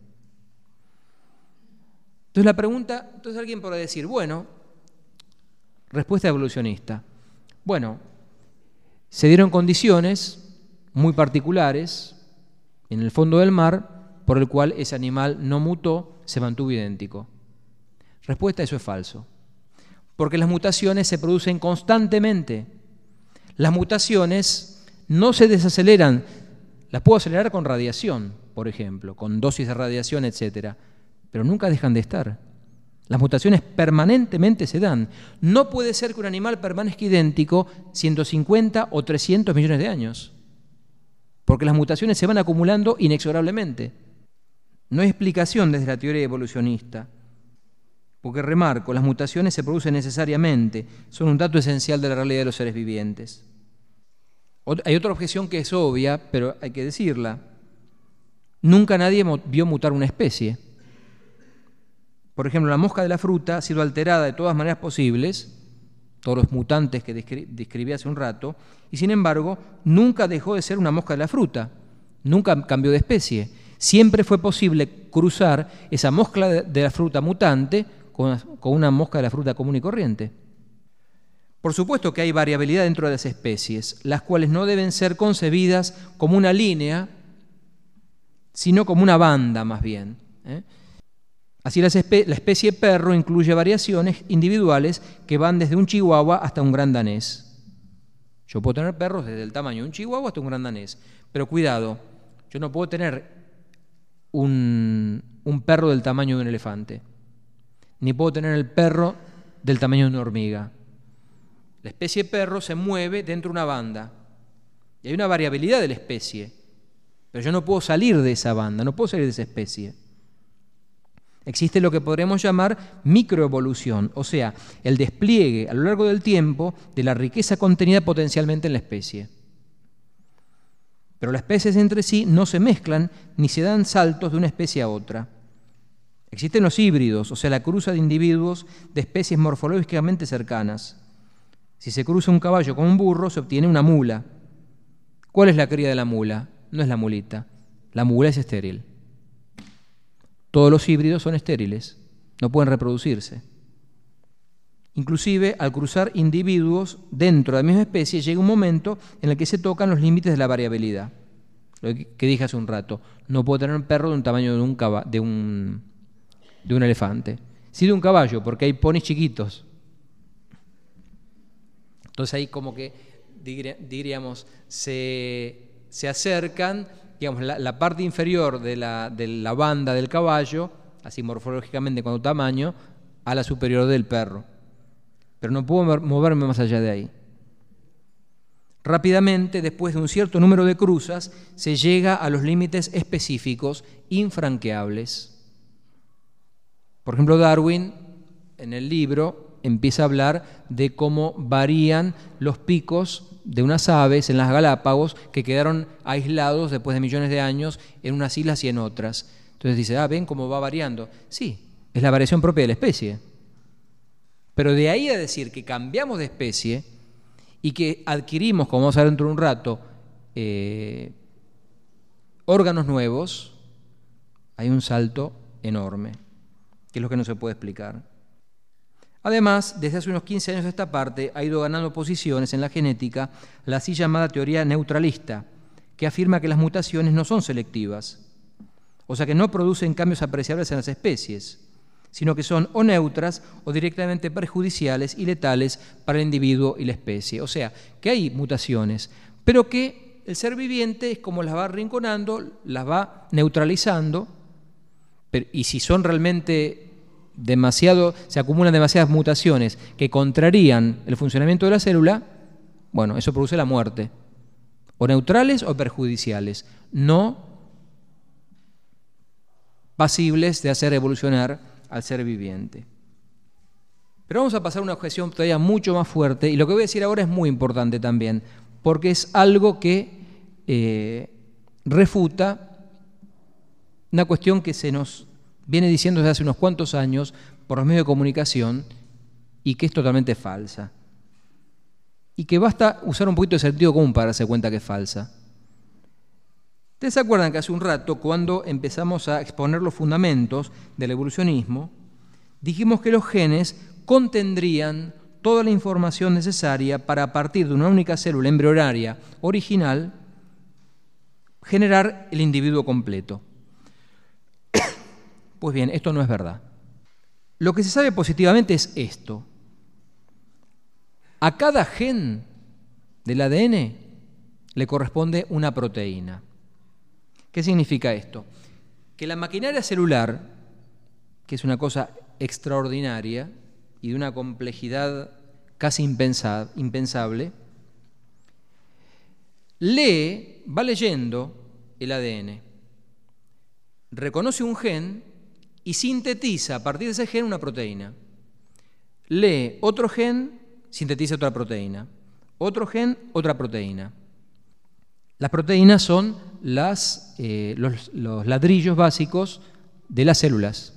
Entonces la pregunta, entonces alguien podrá decir, bueno, respuesta evolucionista. Bueno, se dieron condiciones muy particulares en el fondo del mar por el cual ese animal no mutó, se mantuvo idéntico. Respuesta, eso es falso. Porque las mutaciones se producen constantemente. Las mutaciones no se desaceleran. Las puedo acelerar con radiación, por ejemplo, con dosis de radiación, etcétera, pero nunca dejan de estar. Las mutaciones permanentemente se dan. No puede ser que un animal permanezca idéntico 150 o 300 millones de años, porque las mutaciones se van acumulando inexorablemente. No hay explicación desde la teoría evolucionista, porque remarco, las mutaciones se producen necesariamente, son un dato esencial de la realidad de los seres vivientes. Hay otra objeción que es obvia, pero hay que decirla. Nunca nadie vio mutar una especie. Por ejemplo, la mosca de la fruta ha sido alterada de todas maneras posibles, todos los mutantes que describí hace un rato, y sin embargo nunca dejó de ser una mosca de la fruta, nunca cambió de especie. Siempre fue posible cruzar esa mosca de la fruta mutante con una mosca de la fruta común y corriente. Por supuesto que hay variabilidad dentro de las especies, las cuales no deben ser concebidas como una línea, sino como una banda más bien. ¿eh? Así la especie perro incluye variaciones individuales que van desde un chihuahua hasta un gran danés. Yo puedo tener perros desde el tamaño de un chihuahua hasta un gran danés, pero cuidado, yo no puedo tener un, un perro del tamaño de un elefante, ni puedo tener el perro del tamaño de una hormiga. La especie perro se mueve dentro de una banda y hay una variabilidad de la especie, pero yo no puedo salir de esa banda, no puedo salir de esa especie. Existe lo que podríamos llamar microevolución, o sea, el despliegue a lo largo del tiempo de la riqueza contenida potencialmente en la especie. Pero las especies entre sí no se mezclan ni se dan saltos de una especie a otra. Existen los híbridos, o sea, la cruza de individuos de especies morfológicamente cercanas. Si se cruza un caballo con un burro, se obtiene una mula. ¿Cuál es la cría de la mula? No es la mulita. La mula es estéril. Todos los híbridos son estériles. no pueden reproducirse. Inclusive al cruzar individuos dentro de la misma especie llega un momento en el que se tocan los límites de la variabilidad. Lo que dije hace un rato, no puedo tener un perro de un tamaño de un, de un, de un elefante. Sí de un caballo, porque hay ponis chiquitos. Entonces ahí como que diríamos, se, acercan, digamos, la, parte inferior de la, de la banda del caballo, así morfológicamente con tamaño, a la superior del perro pero no puedo moverme más allá de ahí. Rápidamente, después de un cierto número de cruzas, se llega a los límites específicos infranqueables. Por ejemplo, Darwin, en el libro, empieza a hablar de cómo varían los picos de unas aves en las Galápagos que quedaron aislados después de millones de años en unas islas y en otras. Entonces dice, ah, ven cómo va variando. Sí, es la variación propia de la especie. Pero de ahí a decir que cambiamos de especie y que adquirimos, como vamos a ver dentro de un rato, eh, órganos nuevos, hay un salto enorme, que es lo que no se puede explicar. Además, desde hace unos 15 años esta parte ha ido ganando posiciones en la genética la así llamada teoría neutralista, que afirma que las mutaciones no son selectivas, o sea que no producen cambios apreciables en las especies sino que son o neutras o directamente perjudiciales y letales para el individuo y la especie. O sea, que hay mutaciones, pero que el ser viviente es como las va arrinconando, las va neutralizando, y si son realmente demasiado, se acumulan demasiadas mutaciones que contrarían el funcionamiento de la célula, bueno, eso produce la muerte, o neutrales o perjudiciales, no pasibles de hacer evolucionar al ser viviente. Pero vamos a pasar a una objeción todavía mucho más fuerte, y lo que voy a decir ahora es muy importante también, porque es algo que eh, refuta una cuestión que se nos viene diciendo desde hace unos cuantos años por los medios de comunicación y que es totalmente falsa. Y que basta usar un poquito de sentido común para darse cuenta que es falsa. Ustedes se acuerdan que hace un rato, cuando empezamos a exponer los fundamentos del evolucionismo, dijimos que los genes contendrían toda la información necesaria para, a partir de una única célula embrionaria original, generar el individuo completo. Pues bien, esto no es verdad. Lo que se sabe positivamente es esto. A cada gen del ADN le corresponde una proteína. ¿Qué significa esto? Que la maquinaria celular, que es una cosa extraordinaria y de una complejidad casi impensable, lee, va leyendo el ADN, reconoce un gen y sintetiza a partir de ese gen una proteína. Lee otro gen, sintetiza otra proteína. Otro gen, otra proteína. Las proteínas son eh, los, ladrillos básicos de las células.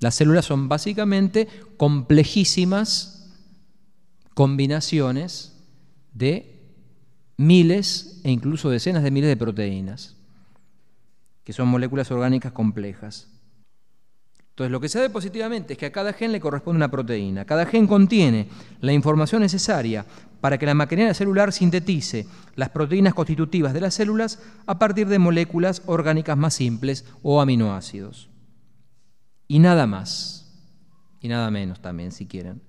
Las células son básicamente complejísimas combinaciones de miles e incluso decenas de miles de proteínas, que son moléculas orgánicas complejas. Entonces, lo que se ve positivamente es que a cada gen le corresponde una proteína. Cada gen contiene la información necesaria para que la maquinaria celular sintetice las proteínas constitutivas de las células a partir de moléculas orgánicas más simples o aminoácidos. Y nada más. Y nada menos también, si quieren.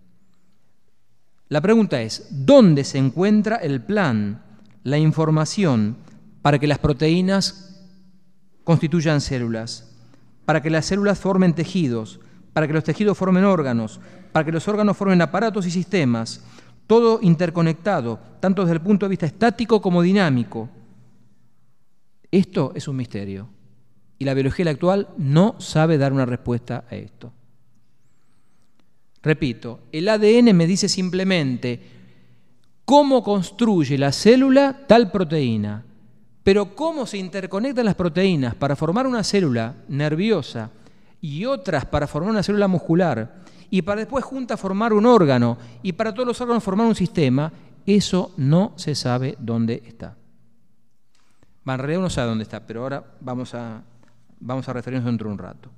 La pregunta es, ¿dónde se encuentra el plan, la información para que las proteínas constituyan células? Para que las células formen tejidos, para que los tejidos formen órganos, para que los órganos formen aparatos y sistemas, todo interconectado, tanto desde el punto de vista estático como dinámico. Esto es un misterio y la biología actual no sabe dar una respuesta a esto. Repito, el ADN me dice simplemente cómo construye la célula tal proteína, pero cómo se interconectan las proteínas para formar una célula nerviosa y otras para formar una célula muscular y para después juntas formar un órgano y para todos los órganos formar un sistema, eso no se sabe dónde está. en realidad uno sabe dónde está, pero ahora vamos a, vamos a referirnos dentro de un rato.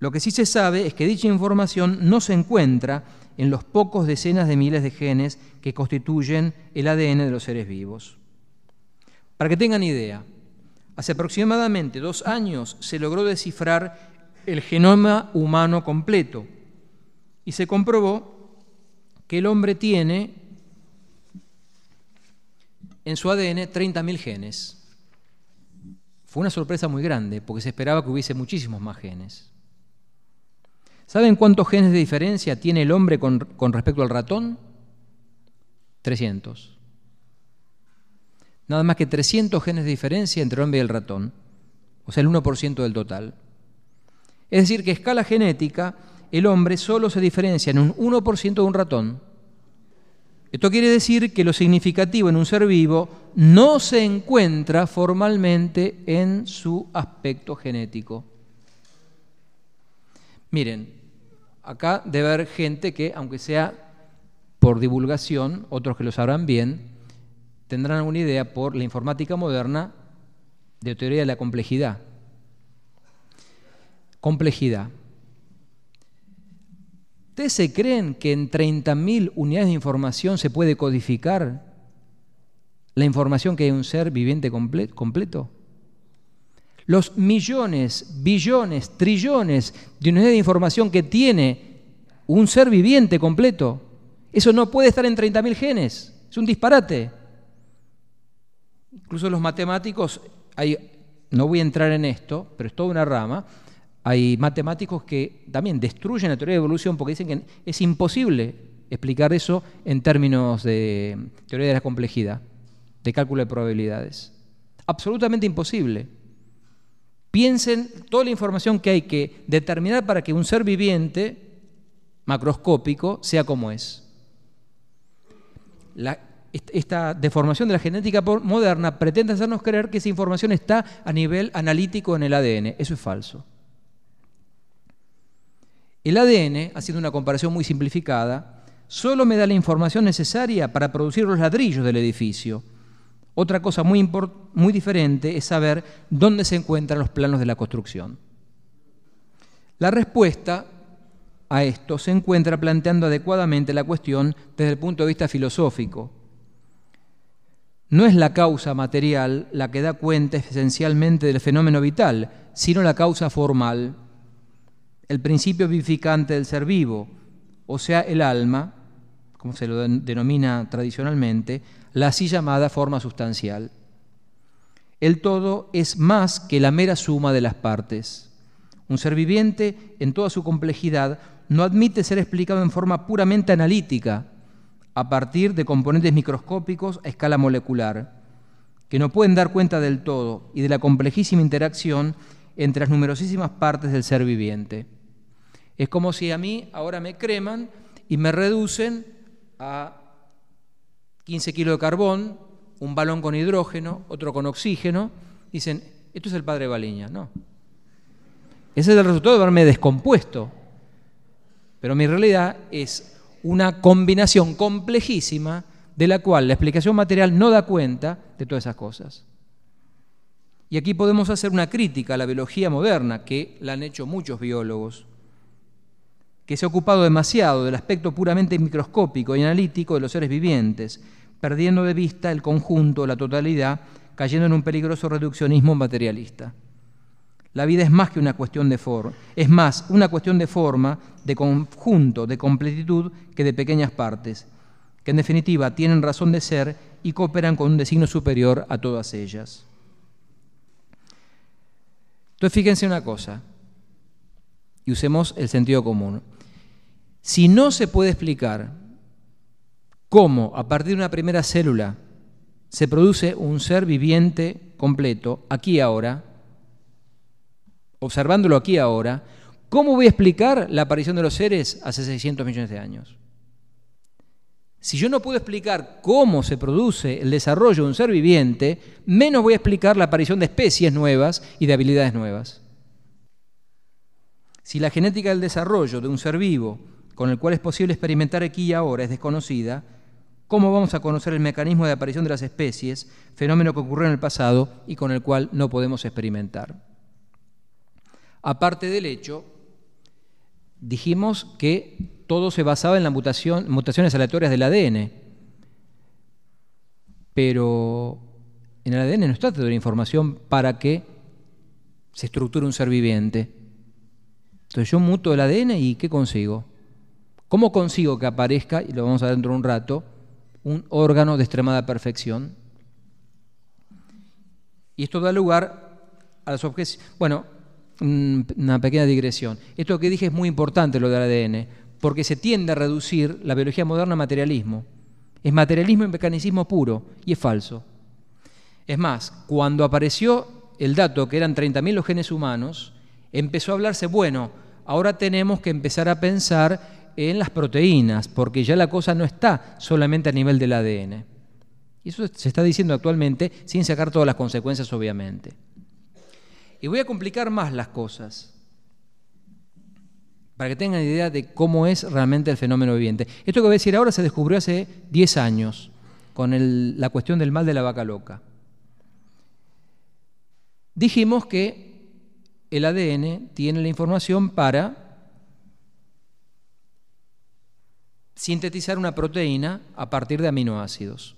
Lo que sí se sabe es que dicha información no se encuentra en los pocos decenas de miles de genes que constituyen el ADN de los seres vivos. Para que tengan idea, hace aproximadamente dos años se logró descifrar el genoma humano completo y se comprobó que el hombre tiene en su ADN 30.000 genes. Fue una sorpresa muy grande porque se esperaba que hubiese muchísimos más genes. ¿Saben cuántos genes de diferencia tiene el hombre con, con respecto al ratón? 300. Nada más que 300 genes de diferencia entre el hombre y el ratón, o sea, el 1% del total. Es decir, que a escala genética, el hombre solo se diferencia en un 1% de un ratón. Esto quiere decir que lo significativo en un ser vivo no se encuentra formalmente en su aspecto genético. Miren, acá debe haber gente que, aunque sea por divulgación, otros que lo sabrán bien, tendrán alguna idea por la informática moderna de teoría de la complejidad. Complejidad. ¿Ustedes se creen que en 30.000 unidades de información se puede codificar la información que hay en un ser viviente completo? Los millones, billones, trillones de unidades de información que tiene un ser viviente completo, eso no puede estar en 30.000 genes. Es un disparate. Incluso los matemáticos, no voy a entrar en esto, pero es toda una rama, hay matemáticos que también destruyen la teoría de evolución porque dicen que es imposible explicar eso en términos de teoría de la complejidad, de cálculo de probabilidades. Absolutamente imposible. Piensen toda la información que hay que determinar para que un ser viviente macroscópico sea como es. Esta deformación de la genética moderna pretende hacernos creer que esa información está a nivel analítico en el ADN. Eso es falso. El ADN, haciendo una comparación muy simplificada, solo me da la información necesaria para producir los ladrillos del edificio. Otra cosa muy, muy diferente es saber dónde se encuentran los planos de la construcción. La respuesta a esto se encuentra planteando adecuadamente la cuestión desde el punto de vista filosófico. No es la causa material la que da cuenta esencialmente del fenómeno vital, sino la causa formal el principio vivificante del ser vivo, o sea, el alma, como se lo denomina tradicionalmente, la así llamada forma sustancial. El todo es más que la mera suma de las partes. Un ser viviente, en toda su complejidad, no admite ser explicado en forma puramente analítica, a partir de componentes microscópicos a escala molecular, que no pueden dar cuenta del todo y de la complejísima interacción entre las numerosísimas partes del ser viviente. Es como si a mí ahora me creman y me reducen a 15 kilos de carbón, un balón con hidrógeno, otro con oxígeno. Dicen, esto es el padre Baliña. No. Ese es el resultado de haberme descompuesto. Pero mi realidad es una combinación complejísima de la cual la explicación material no da cuenta de todas esas cosas. Y aquí podemos hacer una crítica a la biología moderna, que la han hecho muchos biólogos, que se ha ocupado demasiado del aspecto puramente microscópico y analítico de los seres vivientes, perdiendo de vista el conjunto, la totalidad, cayendo en un peligroso reduccionismo materialista. La vida es más que una cuestión de forma, es más una cuestión de forma, de conjunto, de completitud que de pequeñas partes, que en definitiva tienen razón de ser y cooperan con un designio superior a todas ellas. Entonces fíjense una cosa, y usemos el sentido común. Si no se puede explicar cómo a partir de una primera célula se produce un ser viviente completo, aquí y ahora, observándolo aquí ahora, ¿cómo voy a explicar la aparición de los seres hace 600 millones de años? Si yo no puedo explicar cómo se produce el desarrollo de un ser viviente, menos voy a explicar la aparición de especies nuevas y de habilidades nuevas. Si la genética del desarrollo de un ser vivo con el cual es posible experimentar aquí y ahora es desconocida, ¿cómo vamos a conocer el mecanismo de aparición de las especies, fenómeno que ocurrió en el pasado y con el cual no podemos experimentar? Aparte del hecho dijimos que todo se basaba en las mutaciones aleatorias del ADN. Pero en el ADN no está toda la información para que se estructure un ser viviente. Entonces yo muto el ADN y ¿qué consigo? ¿Cómo consigo que aparezca, y lo vamos a ver dentro de un rato, un órgano de extremada perfección? Y esto da lugar a las objeciones. Bueno, una pequeña digresión. Esto que dije es muy importante, lo del ADN, porque se tiende a reducir la biología moderna a materialismo. Es materialismo y mecanicismo puro, y es falso. Es más, cuando apareció el dato que eran 30.000 los genes humanos, empezó a hablarse, bueno, ahora tenemos que empezar a pensar en las proteínas, porque ya la cosa no está solamente a nivel del ADN. Y eso se está diciendo actualmente sin sacar todas las consecuencias, obviamente. Y voy a complicar más las cosas para que tengan idea de cómo es realmente el fenómeno viviente. Esto que voy a decir ahora se descubrió hace 10 años con la cuestión del mal de la vaca loca. Dijimos que el ADN tiene la información para sintetizar una proteína a partir de aminoácidos.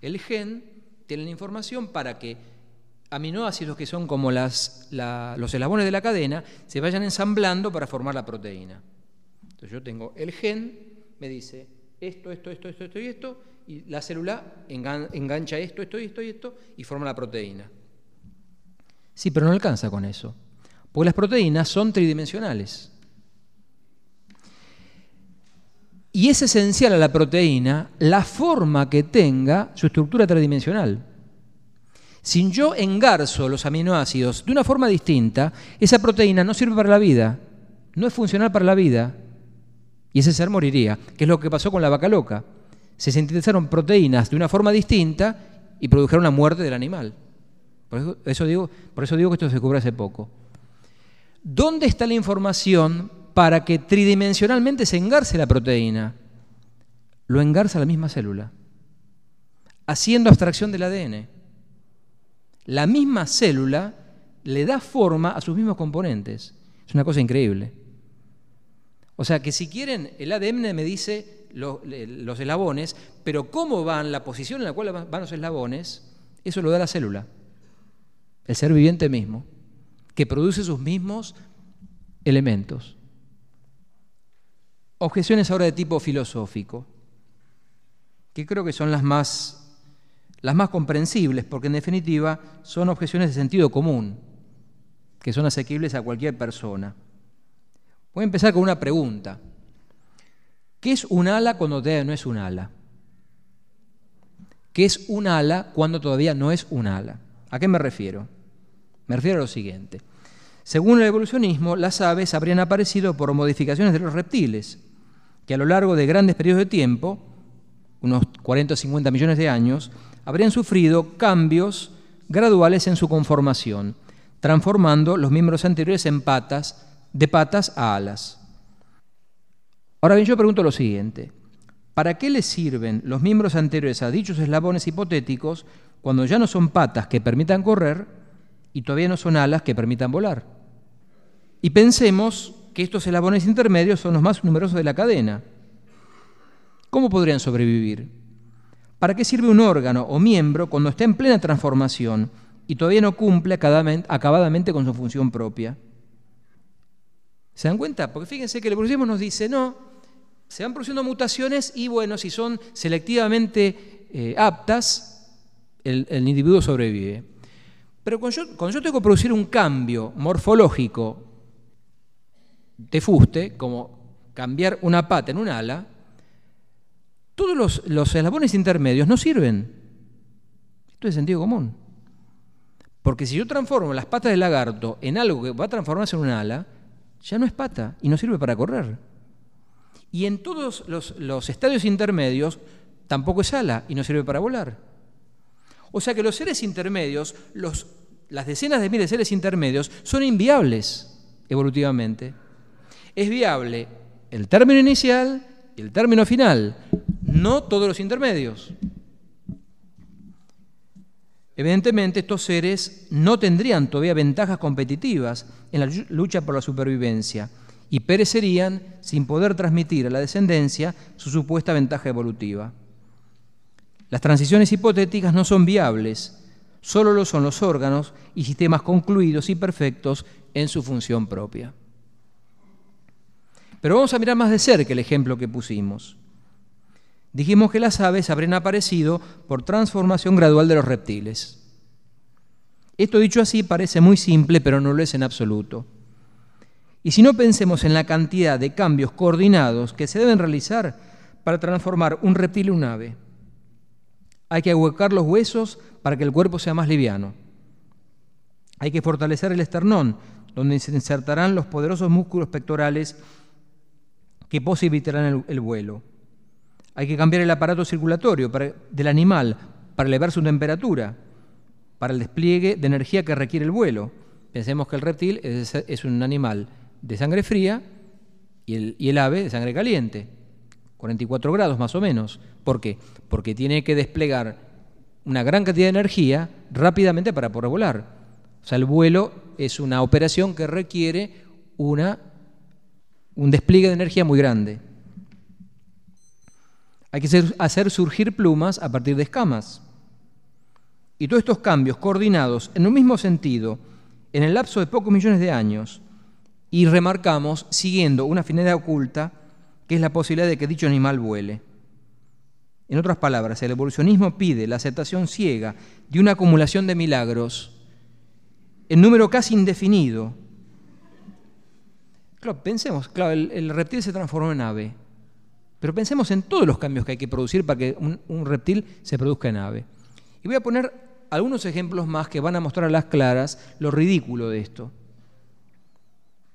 El gen tiene la información para que aminoácidos que son como los eslabones de la cadena se vayan ensamblando para formar la proteína. Entonces yo tengo el gen, me dice esto, esto, esto, esto, esto y esto, y la célula engancha esto, esto y esto y esto y forma la proteína. Sí, pero no alcanza con eso, porque las proteínas son tridimensionales. Y es esencial a la proteína la forma que tenga su estructura tridimensional. Si yo engarzo los aminoácidos de una forma distinta, esa proteína no sirve para la vida, no es funcional para la vida, y ese ser moriría, que es lo que pasó con la vaca loca. Se sintetizaron proteínas de una forma distinta y produjeron la muerte del animal. Por eso, digo, por eso digo que esto se descubrió hace poco. ¿Dónde está la información para que tridimensionalmente se engarce la proteína? Lo engarza la misma célula, haciendo abstracción del ADN la misma célula le da forma a sus mismos componentes. Es una cosa increíble. O sea que si quieren, el ADN me dice los eslabones, pero cómo van, la posición en la cual van los eslabones, eso lo da la célula, el ser viviente mismo, que produce sus mismos elementos. Objeciones ahora de tipo filosófico, que creo que son las más las más comprensibles, porque en definitiva son objeciones de sentido común, que son asequibles a cualquier persona. Voy a empezar con una pregunta. ¿Qué es un ala cuando todavía no es un ala? ¿Qué es un ala cuando todavía no es un ala? ¿A qué me refiero? Me refiero a lo siguiente. Según el evolucionismo, las aves habrían aparecido por modificaciones de los reptiles, que a lo largo de grandes periodos de tiempo, unos 40 o 50 millones de años, habrían sufrido cambios graduales en su conformación, transformando los miembros anteriores en patas, de patas a alas. Ahora bien, yo pregunto lo siguiente. ¿Para qué les sirven los miembros anteriores a dichos eslabones hipotéticos cuando ya no son patas que permitan correr y todavía no son alas que permitan volar? Y pensemos que estos eslabones intermedios son los más numerosos de la cadena. ¿Cómo podrían sobrevivir? ¿Para qué sirve un órgano o miembro cuando está en plena transformación y todavía no cumple acabadamente con su función propia? ¿Se dan cuenta? Porque fíjense que el evolucionismo nos dice, no, se van produciendo mutaciones y bueno, si son selectivamente eh, aptas, el, individuo sobrevive. Pero cuando yo, cuando yo tengo que producir un cambio morfológico de fuste, como cambiar una pata en un ala, todos los, eslabones intermedios no sirven. Esto es sentido común. Porque si yo transformo las patas del lagarto en algo que va a transformarse en un ala, ya no es pata y no sirve para correr. Y en todos los, estadios intermedios tampoco es ala y no sirve para volar. O sea que los seres intermedios, las decenas de miles de seres intermedios, son inviables evolutivamente. Es viable el término inicial y el término final, no todos los intermedios. Evidentemente estos seres no tendrían todavía ventajas competitivas en la lucha por la supervivencia y perecerían sin poder transmitir a la descendencia su supuesta ventaja evolutiva. Las transiciones hipotéticas no son viables, solo lo son los órganos y sistemas concluidos y perfectos en su función propia. Pero vamos a mirar más de cerca el ejemplo que pusimos. Dijimos que las aves habrían aparecido por transformación gradual de los reptiles. Esto dicho así parece muy simple, pero no lo es en absoluto. Y si no pensemos en la cantidad de cambios coordinados que se deben realizar para transformar un reptil en un ave. Hay que ahuecar los huesos para que el cuerpo sea más liviano. Hay que fortalecer el esternón, donde se insertarán los poderosos músculos pectorales que posibilitarán el, vuelo. Hay que cambiar el aparato circulatorio del animal para elevar su temperatura, para el despliegue de energía que requiere el vuelo. Pensemos que el reptil es, un animal de sangre fría y el, ave de sangre caliente, 44 grados más o menos. ¿Por qué? Porque tiene que desplegar una gran cantidad de energía rápidamente para poder volar. O sea, el vuelo es una operación que requiere un despliegue de energía muy grande. Hay que hacer surgir plumas a partir de escamas. Y todos estos cambios coordinados en un mismo sentido, en el lapso de pocos millones de años, y remarcamos siguiendo una finalidad oculta, que es la posibilidad de que dicho animal vuele. En otras palabras, el evolucionismo pide la aceptación ciega de una acumulación de milagros en número casi indefinido, Claro, pensemos, claro, el, reptil se transformó en ave, pero pensemos en todos los cambios que hay que producir para que un, reptil se produzca en ave. Y voy a poner algunos ejemplos más que van a mostrar a las claras lo ridículo de esto.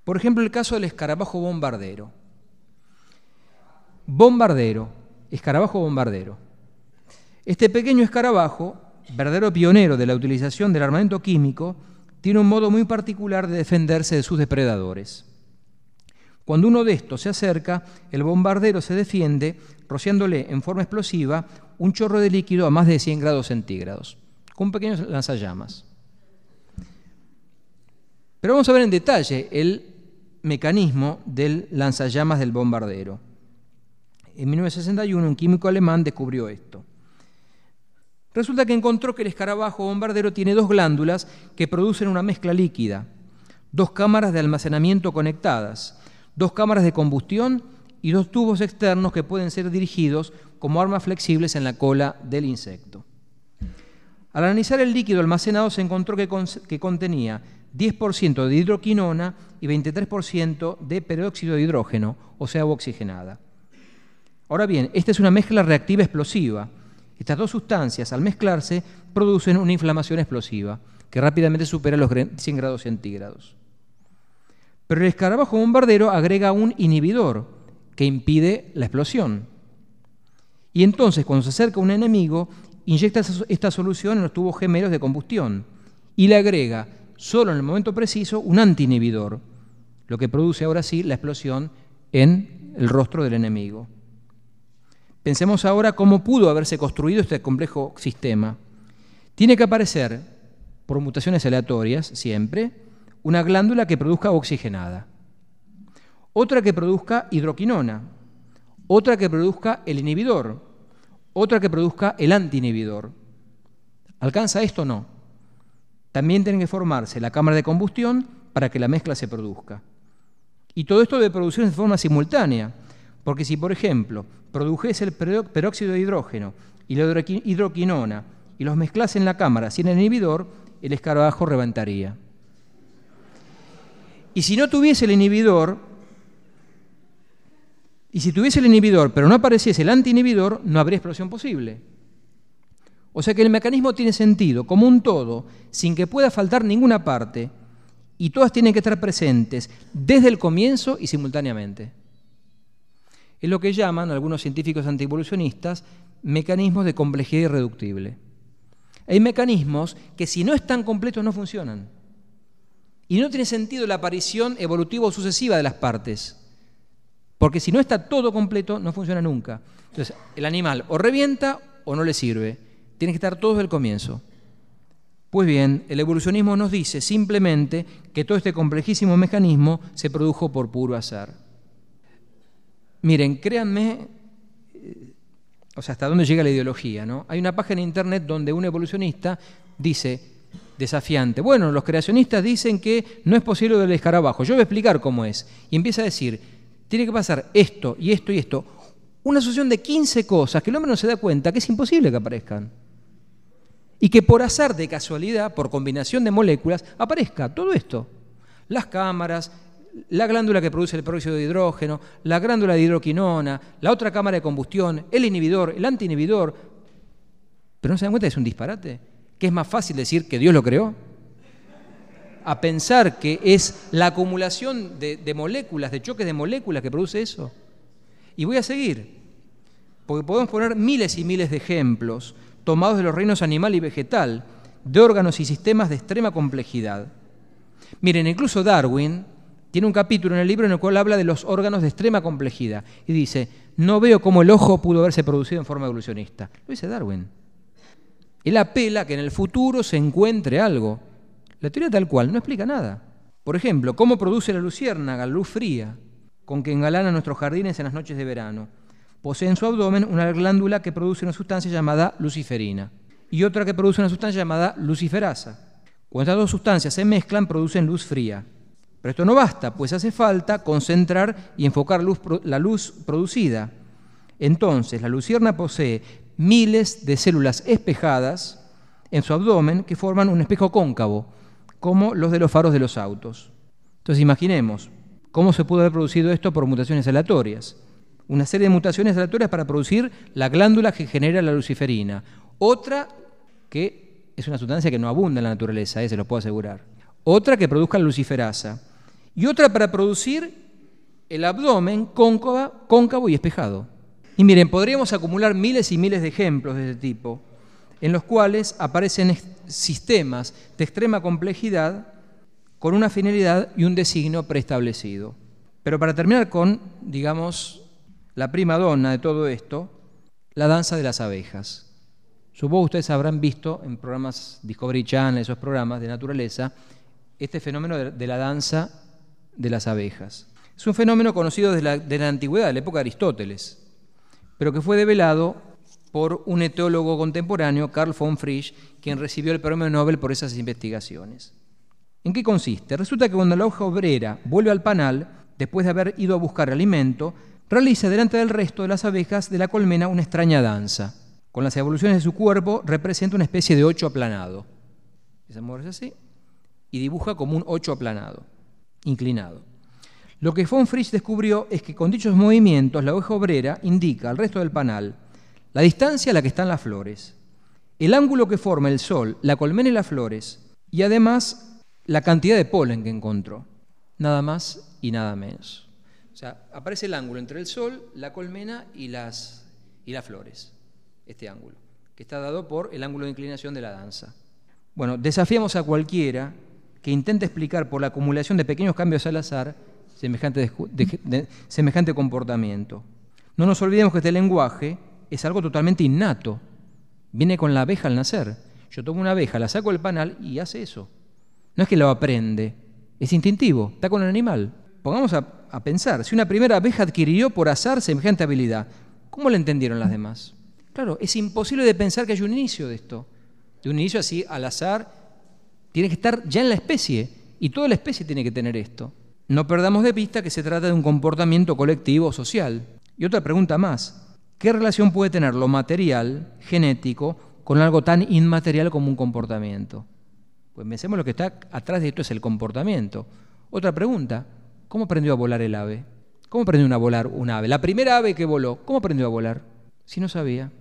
Por ejemplo, el caso del escarabajo bombardero. Bombardero, escarabajo bombardero. Este pequeño escarabajo, verdadero pionero de la utilización del armamento químico, tiene un modo muy particular de defenderse de sus depredadores. Cuando uno de estos se acerca, el bombardero se defiende rociándole en forma explosiva un chorro de líquido a más de 100 grados centígrados, con pequeños lanzallamas. Pero vamos a ver en detalle el mecanismo del lanzallamas del bombardero. En 1961 un químico alemán descubrió esto. Resulta que encontró que el escarabajo bombardero tiene dos glándulas que producen una mezcla líquida, dos cámaras de almacenamiento conectadas, dos cámaras de combustión y dos tubos externos que pueden ser dirigidos como armas flexibles en la cola del insecto. Al analizar el líquido almacenado se encontró que, contenía 10% de hidroquinona y 23% de peróxido de hidrógeno, o sea, agua oxigenada. Ahora bien, esta es una mezcla reactiva explosiva. Estas dos sustancias, al mezclarse, producen una inflamación explosiva que rápidamente supera los 100 grados centígrados. Pero el escarabajo bombardero agrega un inhibidor que impide la explosión. Y entonces, cuando se acerca un enemigo, inyecta esta solución en los tubos gemelos de combustión y le agrega, solo en el momento preciso, un antiinhibidor, lo que produce ahora sí la explosión en el rostro del enemigo. Pensemos ahora cómo pudo haberse construido este complejo sistema. Tiene que aparecer, por mutaciones aleatorias, siempre, una glándula que produzca oxigenada, otra que produzca hidroquinona, otra que produzca el inhibidor, otra que produzca el antiinhibidor. ¿Alcanza esto? No. También tiene que formarse la cámara de combustión para que la mezcla se produzca. Y todo esto debe producirse de forma simultánea, porque si, por ejemplo, produjese el peróxido de hidrógeno y la hidroquinona y los mezclase en la cámara sin el inhibidor, el escarabajo reventaría. Y si no tuviese el inhibidor, y si tuviese el inhibidor pero no apareciese el antiinhibidor, no habría explosión posible. O sea que el mecanismo tiene sentido como un todo, sin que pueda faltar ninguna parte, y todas tienen que estar presentes desde el comienzo y simultáneamente. Es lo que llaman algunos científicos antievolucionistas mecanismos de complejidad irreductible. Hay mecanismos que si no están completos no funcionan. Y no tiene sentido la aparición evolutiva o sucesiva de las partes, porque si no está todo completo, no funciona nunca. Entonces, el animal o revienta o no le sirve. Tiene que estar todo desde el comienzo. Pues bien, el evolucionismo nos dice simplemente que todo este complejísimo mecanismo se produjo por puro azar. Miren, créanme, eh, o sea, hasta dónde llega la ideología, ¿no? Hay una página en internet donde un evolucionista dice, desafiante, bueno, los creacionistas dicen que no es posible del escarabajo, yo voy a explicar cómo es. Y empieza a decir, tiene que pasar esto y esto y esto. Una asociación de 15 cosas que el hombre no se da cuenta que es imposible que aparezcan y que por azar de casualidad, por combinación de moléculas, aparezca todo esto. Las cámaras, la glándula que produce el peróxido de hidrógeno, la glándula de hidroquinona, la otra cámara de combustión, el inhibidor, el antiinhibidor. Pero no se dan cuenta que es un disparate, que es más fácil decir que Dios lo creó, a pensar que es la acumulación de, de moléculas, de choques de moléculas que produce eso. Y voy a seguir, porque podemos poner miles y miles de ejemplos tomados de los reinos animal y vegetal, de órganos y sistemas de extrema complejidad. Miren, incluso Darwin tiene un capítulo en el libro en el cual habla de los órganos de extrema complejidad y dice, no veo cómo el ojo pudo haberse producido en forma evolucionista. Lo dice Darwin. Él apela que en el futuro se encuentre algo. La teoría tal cual no explica nada. Por ejemplo, cómo produce la luciérnaga, la luz fría, con que engalana nuestros jardines en las noches de verano posee en su abdomen una glándula que produce una sustancia llamada luciferina y otra que produce una sustancia llamada luciferasa. Cuando estas dos sustancias se mezclan, producen luz fría. Pero esto no basta, pues hace falta concentrar y enfocar la luz producida. Entonces, la lucierna posee miles de células espejadas en su abdomen que forman un espejo cóncavo, como los de los faros de los autos. Entonces, imaginemos cómo se pudo haber producido esto por mutaciones aleatorias una serie de mutaciones aleatorias para producir la glándula que genera la luciferina. Otra que es una sustancia que no abunda en la naturaleza, eh, se lo puedo asegurar. Otra que produzca la luciferasa. Y otra para producir el abdomen cóncavo, cóncavo y espejado. Y miren, podríamos acumular miles y miles de ejemplos de este tipo, en los cuales aparecen sistemas de extrema complejidad con una finalidad y un designio preestablecido. Pero para terminar con, digamos, la prima donna de todo esto, la danza de las abejas. Supongo que ustedes habrán visto en programas Discovery Channel, esos programas de naturaleza, este fenómeno de la danza de las abejas. Es un fenómeno conocido desde la, de la antigüedad, de la época de Aristóteles, pero que fue develado por un etólogo contemporáneo, Carl von Frisch, quien recibió el premio Nobel por esas investigaciones. ¿En qué consiste? Resulta que cuando la hoja obrera vuelve al panal, después de haber ido a buscar alimento, realiza delante del resto de las abejas de la colmena una extraña danza. Con las evoluciones de su cuerpo representa una especie de ocho aplanado. Mueve así y dibuja como un ocho aplanado, inclinado. Lo que von Frisch descubrió es que con dichos movimientos la hoja obrera indica al resto del panal la distancia a la que están las flores, el ángulo que forma el sol, la colmena y las flores, y además la cantidad de polen que encontró. Nada más y nada menos. O sea, aparece el ángulo entre el Sol, la colmena y las, y las flores, este ángulo, que está dado por el ángulo de inclinación de la danza. Bueno, desafiamos a cualquiera que intente explicar por la acumulación de pequeños cambios al azar semejante, semejante comportamiento. No nos olvidemos que este lenguaje es algo totalmente innato. Viene con la abeja al nacer. Yo tomo una abeja, la saco del panal y hace eso. No es que lo aprende, es instintivo, está con el animal. Pongamos a a pensar, si una primera abeja adquirió por azar semejante habilidad, ¿cómo la entendieron las demás? Claro, es imposible de pensar que haya un inicio de esto. De un inicio así al azar, tiene que estar ya en la especie, y toda la especie tiene que tener esto. No perdamos de vista que se trata de un comportamiento colectivo social. Y otra pregunta más, ¿qué relación puede tener lo material, genético, con algo tan inmaterial como un comportamiento? Pues pensemos lo que está atrás de esto es el comportamiento. Otra pregunta, ¿Cómo aprendió a volar el ave? ¿Cómo aprendió a volar un ave? La primera ave que voló, ¿cómo aprendió a volar? Si no sabía.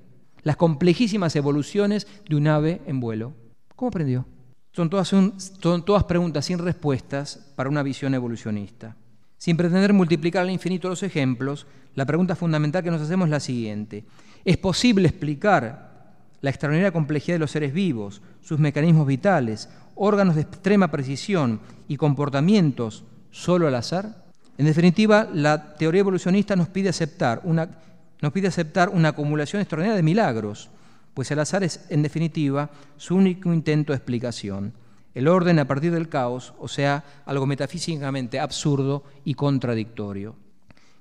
Las complejísimas evoluciones de un ave en vuelo. ¿Cómo aprendió? Son todas, preguntas sin respuestas para una visión evolucionista. Sin pretender multiplicar al infinito los ejemplos, la pregunta fundamental que nos hacemos es la siguiente. ¿Es posible explicar la extraordinaria complejidad de los seres vivos, sus mecanismos vitales, órganos de extrema precisión y comportamientos solo al azar? En definitiva, la teoría evolucionista nos pide aceptar una, nos pide aceptar una acumulación extraordinaria de milagros, pues el azar es, en definitiva, su único intento de explicación. El orden a partir del caos, o sea, algo metafísicamente absurdo y contradictorio.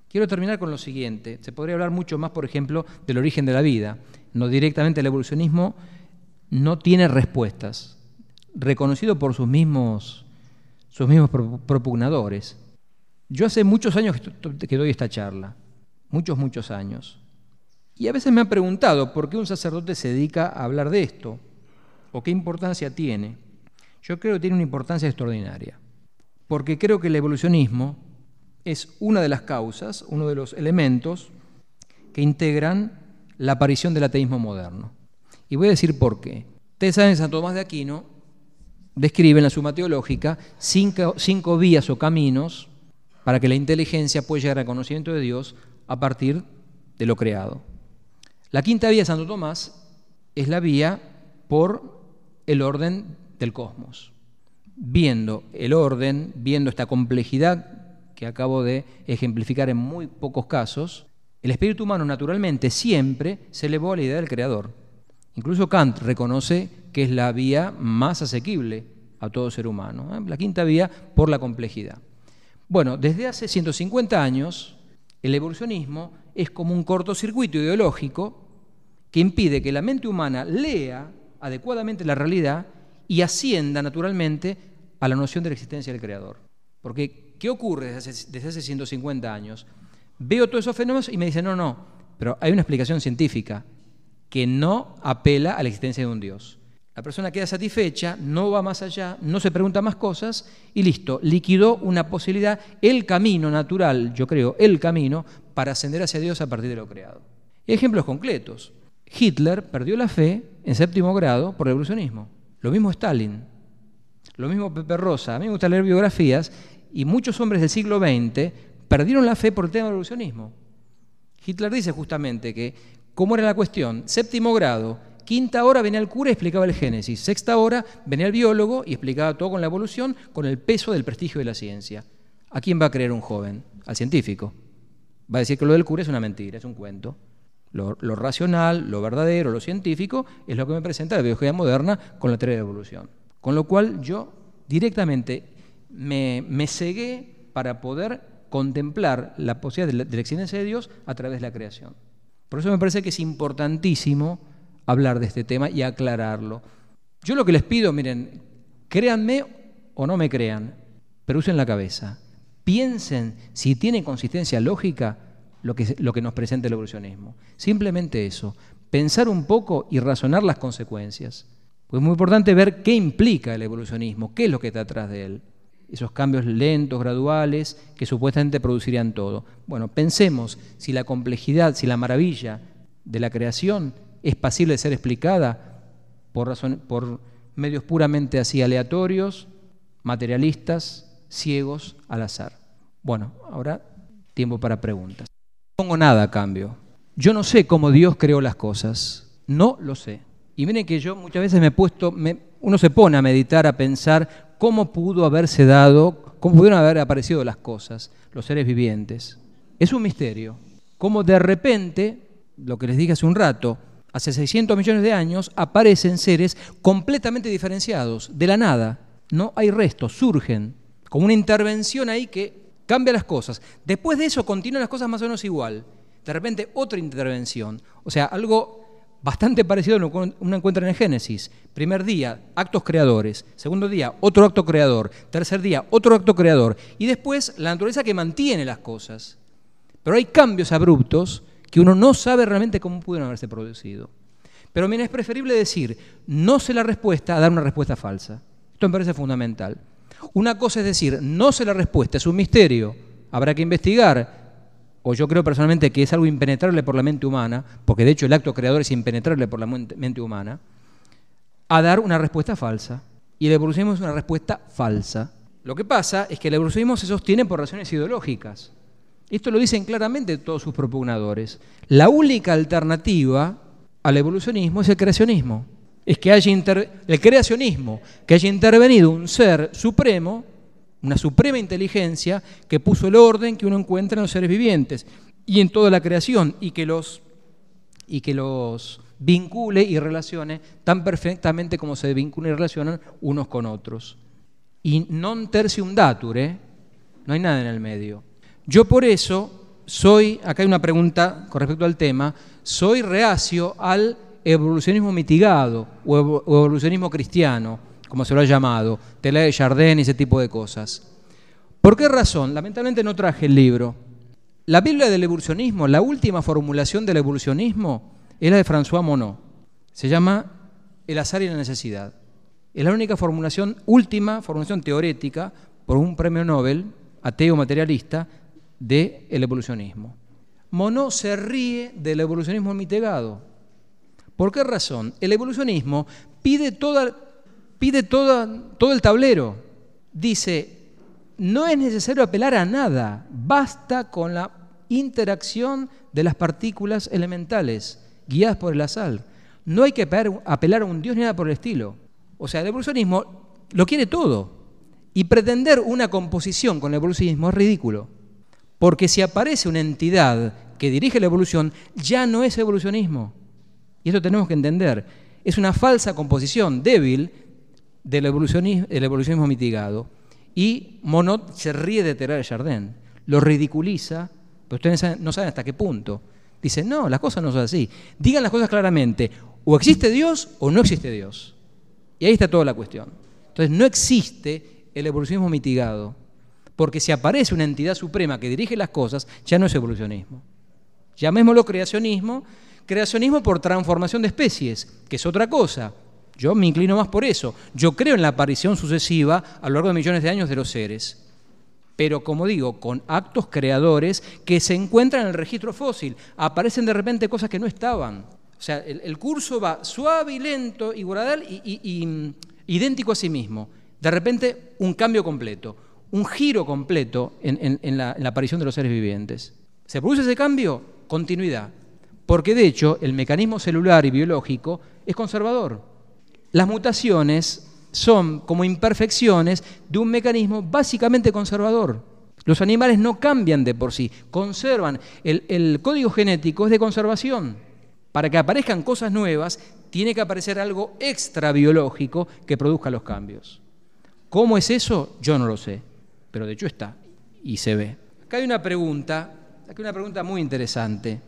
Quiero terminar con lo siguiente. Se podría hablar mucho más, por ejemplo, del origen de la vida. No directamente el evolucionismo no tiene respuestas, reconocido por sus mismos, sus mismos propugnadores. Yo hace muchos años que doy esta charla, muchos, muchos años. Y a veces me han preguntado por qué un sacerdote se dedica a hablar de esto, o qué importancia tiene. Yo creo que tiene una importancia extraordinaria, porque creo que el evolucionismo es una de las causas, uno de los elementos que integran la aparición del ateísmo moderno. Y voy a decir por qué. Ustedes saben, Santo Tomás de Aquino describe en la Suma Teológica cinco, cinco vías o caminos para que la inteligencia pueda llegar al conocimiento de Dios a partir de lo creado. La quinta vía de Santo Tomás es la vía por el orden del cosmos. Viendo el orden, viendo esta complejidad que acabo de ejemplificar en muy pocos casos, el espíritu humano naturalmente siempre se elevó a la idea del creador. Incluso Kant reconoce que es la vía más asequible a todo ser humano. ¿eh? La quinta vía por la complejidad. Bueno, desde hace 150 años, el evolucionismo es como un cortocircuito ideológico que impide que la mente humana lea adecuadamente la realidad y ascienda naturalmente a la noción de la existencia del Creador. Porque, ¿qué ocurre desde hace, desde hace 150 años? Veo todos esos fenómenos y me dicen, no, no, pero hay una explicación científica que no apela a la existencia de un Dios. La persona queda satisfecha, no va más allá, no se pregunta más cosas y listo, liquidó una posibilidad, el camino natural, yo creo, el camino para ascender hacia Dios a partir de lo creado. Ejemplos concretos. Hitler perdió la fe en séptimo grado por el evolucionismo. Lo mismo Stalin, lo mismo Pepe Rosa. A mí me gusta leer biografías y muchos hombres del siglo XX perdieron la fe por el tema del evolucionismo. Hitler dice justamente que, ¿cómo era la cuestión? Séptimo grado, Quinta hora venía el cura y explicaba el Génesis. Sexta hora venía el biólogo y explicaba todo con la evolución, con el peso del prestigio de la ciencia. ¿A quién va a creer un joven? Al científico. Va a decir que lo del cura es una mentira, es un cuento. Lo, racional, lo verdadero, lo científico es lo que me presenta la biología moderna con la teoría de evolución. Con lo cual yo directamente me, cegué para poder contemplar la posibilidad de la, de la existencia de Dios a través de la creación. Por eso me parece que es importantísimo hablar de este tema y aclararlo. Yo lo que les pido, miren, créanme o no me crean, pero usen la cabeza. Piensen si tiene consistencia lógica lo que, lo que nos presenta el evolucionismo. Simplemente eso, pensar un poco y razonar las consecuencias. Pues es muy importante ver qué implica el evolucionismo, qué es lo que está atrás de él. Esos cambios lentos, graduales, que supuestamente producirían todo. Bueno, pensemos si la complejidad, si la maravilla de la creación es pasible de ser explicada por, por medios puramente así aleatorios, materialistas, ciegos, al azar. Bueno, ahora tiempo para preguntas. Pongo nada a cambio. Yo no sé cómo Dios creó las cosas. No lo sé. Y miren que yo muchas veces me he puesto, uno se pone a meditar, a pensar cómo pudo haberse dado, cómo pudieron haber aparecido las cosas, los seres vivientes. Es un misterio. Cómo de repente, lo que les dije hace un rato, hace 600 millones de años, aparecen seres completamente diferenciados, de la nada. No hay restos, surgen, como una intervención ahí que cambia las cosas. Después de eso continúan las cosas más o menos igual. De repente otra intervención. O sea, algo bastante parecido a lo que uno encuentra en el Génesis. Primer día, actos creadores. Segundo día, otro acto creador. Tercer día, otro acto creador. Y después, la naturaleza que mantiene las cosas. Pero hay cambios abruptos que uno no sabe realmente cómo pudieron haberse producido. Pero mira, es preferible decir, no sé la respuesta, a dar una respuesta falsa. Esto me parece fundamental. Una cosa es decir, no sé la respuesta, es un misterio, habrá que investigar, o yo creo personalmente que es algo impenetrable por la mente humana, porque de hecho el acto creador es impenetrable por la mente humana, a dar una respuesta falsa. Y el evolucionismo es una respuesta falsa. Lo que pasa es que el evolucionismo se sostiene por razones ideológicas. Esto lo dicen claramente todos sus propugnadores. La única alternativa al evolucionismo es el creacionismo. Es que haya el creacionismo, que haya intervenido un ser supremo, una suprema inteligencia que puso el orden que uno encuentra en los seres vivientes y en toda la creación y que los, y que los vincule y relacione tan perfectamente como se vinculan y relacionan unos con otros. Y non tercium dature, no hay nada en el medio. Yo por eso soy, acá hay una pregunta con respecto al tema, soy reacio al evolucionismo mitigado o evolucionismo cristiano, como se lo ha llamado, Tela de Jardín y ese tipo de cosas. ¿Por qué razón? Lamentablemente no traje el libro. La Biblia del evolucionismo, la última formulación del evolucionismo, es la de François Monod. Se llama El azar y la necesidad. Es la única formulación, última formulación teorética por un premio Nobel, ateo materialista, del evolucionismo. Monod se ríe del evolucionismo mitigado. ¿Por qué razón? El evolucionismo pide, toda, pide toda, todo el tablero. Dice, no es necesario apelar a nada, basta con la interacción de las partículas elementales guiadas por el azar. No hay que apelar a un Dios ni nada por el estilo. O sea, el evolucionismo lo quiere todo. Y pretender una composición con el evolucionismo es ridículo. Porque si aparece una entidad que dirige la evolución, ya no es evolucionismo. Y esto tenemos que entender. Es una falsa composición débil del evolucionismo, evolucionismo mitigado. Y Monod se ríe de Terrar Jardín, lo ridiculiza, pero ustedes no saben hasta qué punto. Dice, no, las cosas no son así. Digan las cosas claramente, o existe Dios o no existe Dios. Y ahí está toda la cuestión. Entonces no existe el evolucionismo mitigado, porque si aparece una entidad suprema que dirige las cosas, ya no es evolucionismo. Llamémoslo creacionismo, creacionismo por transformación de especies, que es otra cosa. Yo me inclino más por eso. Yo creo en la aparición sucesiva a lo largo de millones de años de los seres. Pero como digo, con actos creadores que se encuentran en el registro fósil. Aparecen de repente cosas que no estaban. O sea, el, curso va suave y lento y gradal y, mm, idéntico a sí mismo. De repente un cambio completo, un giro completo en la aparición de los seres vivientes. ¿Se produce ese cambio? Continuidad. Porque de hecho el mecanismo celular y biológico es conservador. Las mutaciones son como imperfecciones de un mecanismo básicamente conservador. Los animales no cambian de por sí, conservan. El, código genético es de conservación. Para que aparezcan cosas nuevas, tiene que aparecer algo extra biológico que produzca los cambios. ¿Cómo es eso? Yo no lo sé, pero de hecho está y se ve. Acá hay una pregunta, acá hay una pregunta muy interesante.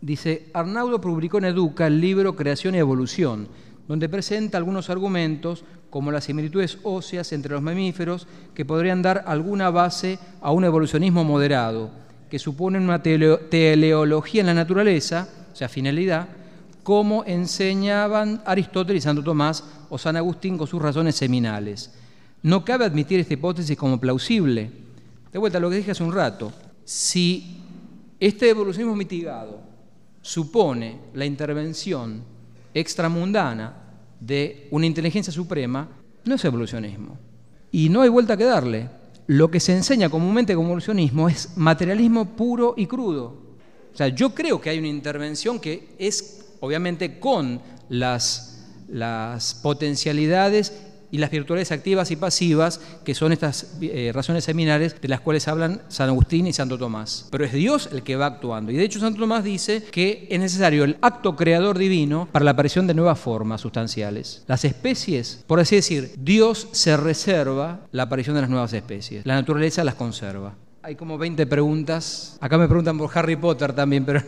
Dice, Arnaudo publicó en Educa el libro Creación y Evolución donde presenta algunos argumentos como las similitudes óseas entre los mamíferos que podrían dar alguna base a un evolucionismo moderado, que supone una teleología en la naturaleza, o sea, finalidad, como enseñaban Aristóteles y Santo Tomás o San Agustín con sus razones seminales. No cabe admitir esta hipótesis como plausible. De vuelta a lo que dije hace un rato, si este evolucionismo mitigado supone la intervención extramundana de una inteligencia suprema, no es evolucionismo. Y no hay vuelta que darle. Lo que se enseña comúnmente como evolucionismo es materialismo puro y crudo. O sea, yo creo que hay una intervención que es, obviamente, con las, las potencialidades y las virtudes activas y pasivas, que son estas eh, razones seminales de las cuales hablan San Agustín y Santo Tomás. Pero es Dios el que va actuando. Y de hecho Santo Tomás dice que es necesario el acto creador divino para la aparición de nuevas formas sustanciales. Las especies, por así decir, Dios se reserva la aparición de las nuevas especies. La naturaleza las conserva. Hay como 20 preguntas. Acá me preguntan por Harry Potter también, pero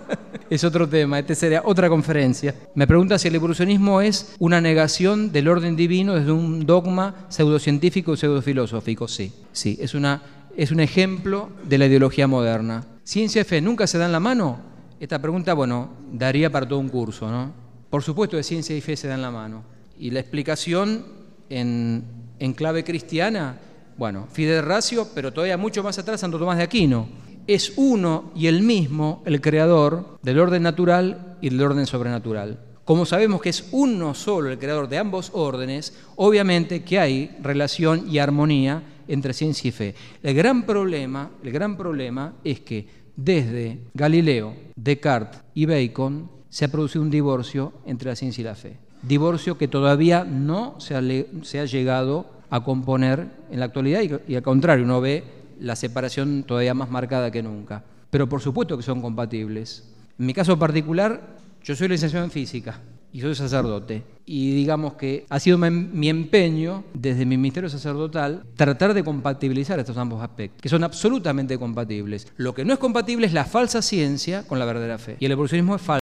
es otro tema. Este sería otra conferencia. Me pregunta si el evolucionismo es una negación del orden divino desde un dogma pseudocientífico y pseudofilosófico. Sí, sí, es, una, es un ejemplo de la ideología moderna. ¿Ciencia y fe nunca se dan la mano? Esta pregunta, bueno, daría para todo un curso, ¿no? Por supuesto que ciencia y fe se dan la mano. Y la explicación en, en clave cristiana bueno, Fidel Racio, pero todavía mucho más atrás Santo Tomás de Aquino. Es uno y el mismo el creador del orden natural y del orden sobrenatural. Como sabemos que es uno solo el creador de ambos órdenes, obviamente que hay relación y armonía entre ciencia y fe. El gran problema, el gran problema es que desde Galileo, Descartes y Bacon se ha producido un divorcio entre la ciencia y la fe. Divorcio que todavía no se ha, se ha llegado a componer en la actualidad y, al contrario, uno ve la separación todavía más marcada que nunca. Pero por supuesto que son compatibles. En mi caso particular, Yo soy licenciado en física y soy sacerdote. Y digamos que ha sido mi empeño desde mi ministerio sacerdotal tratar de compatibilizar estos ambos aspectos, que son absolutamente compatibles. Lo que no es compatible es la falsa ciencia con la verdadera fe. Y el evolucionismo es falso.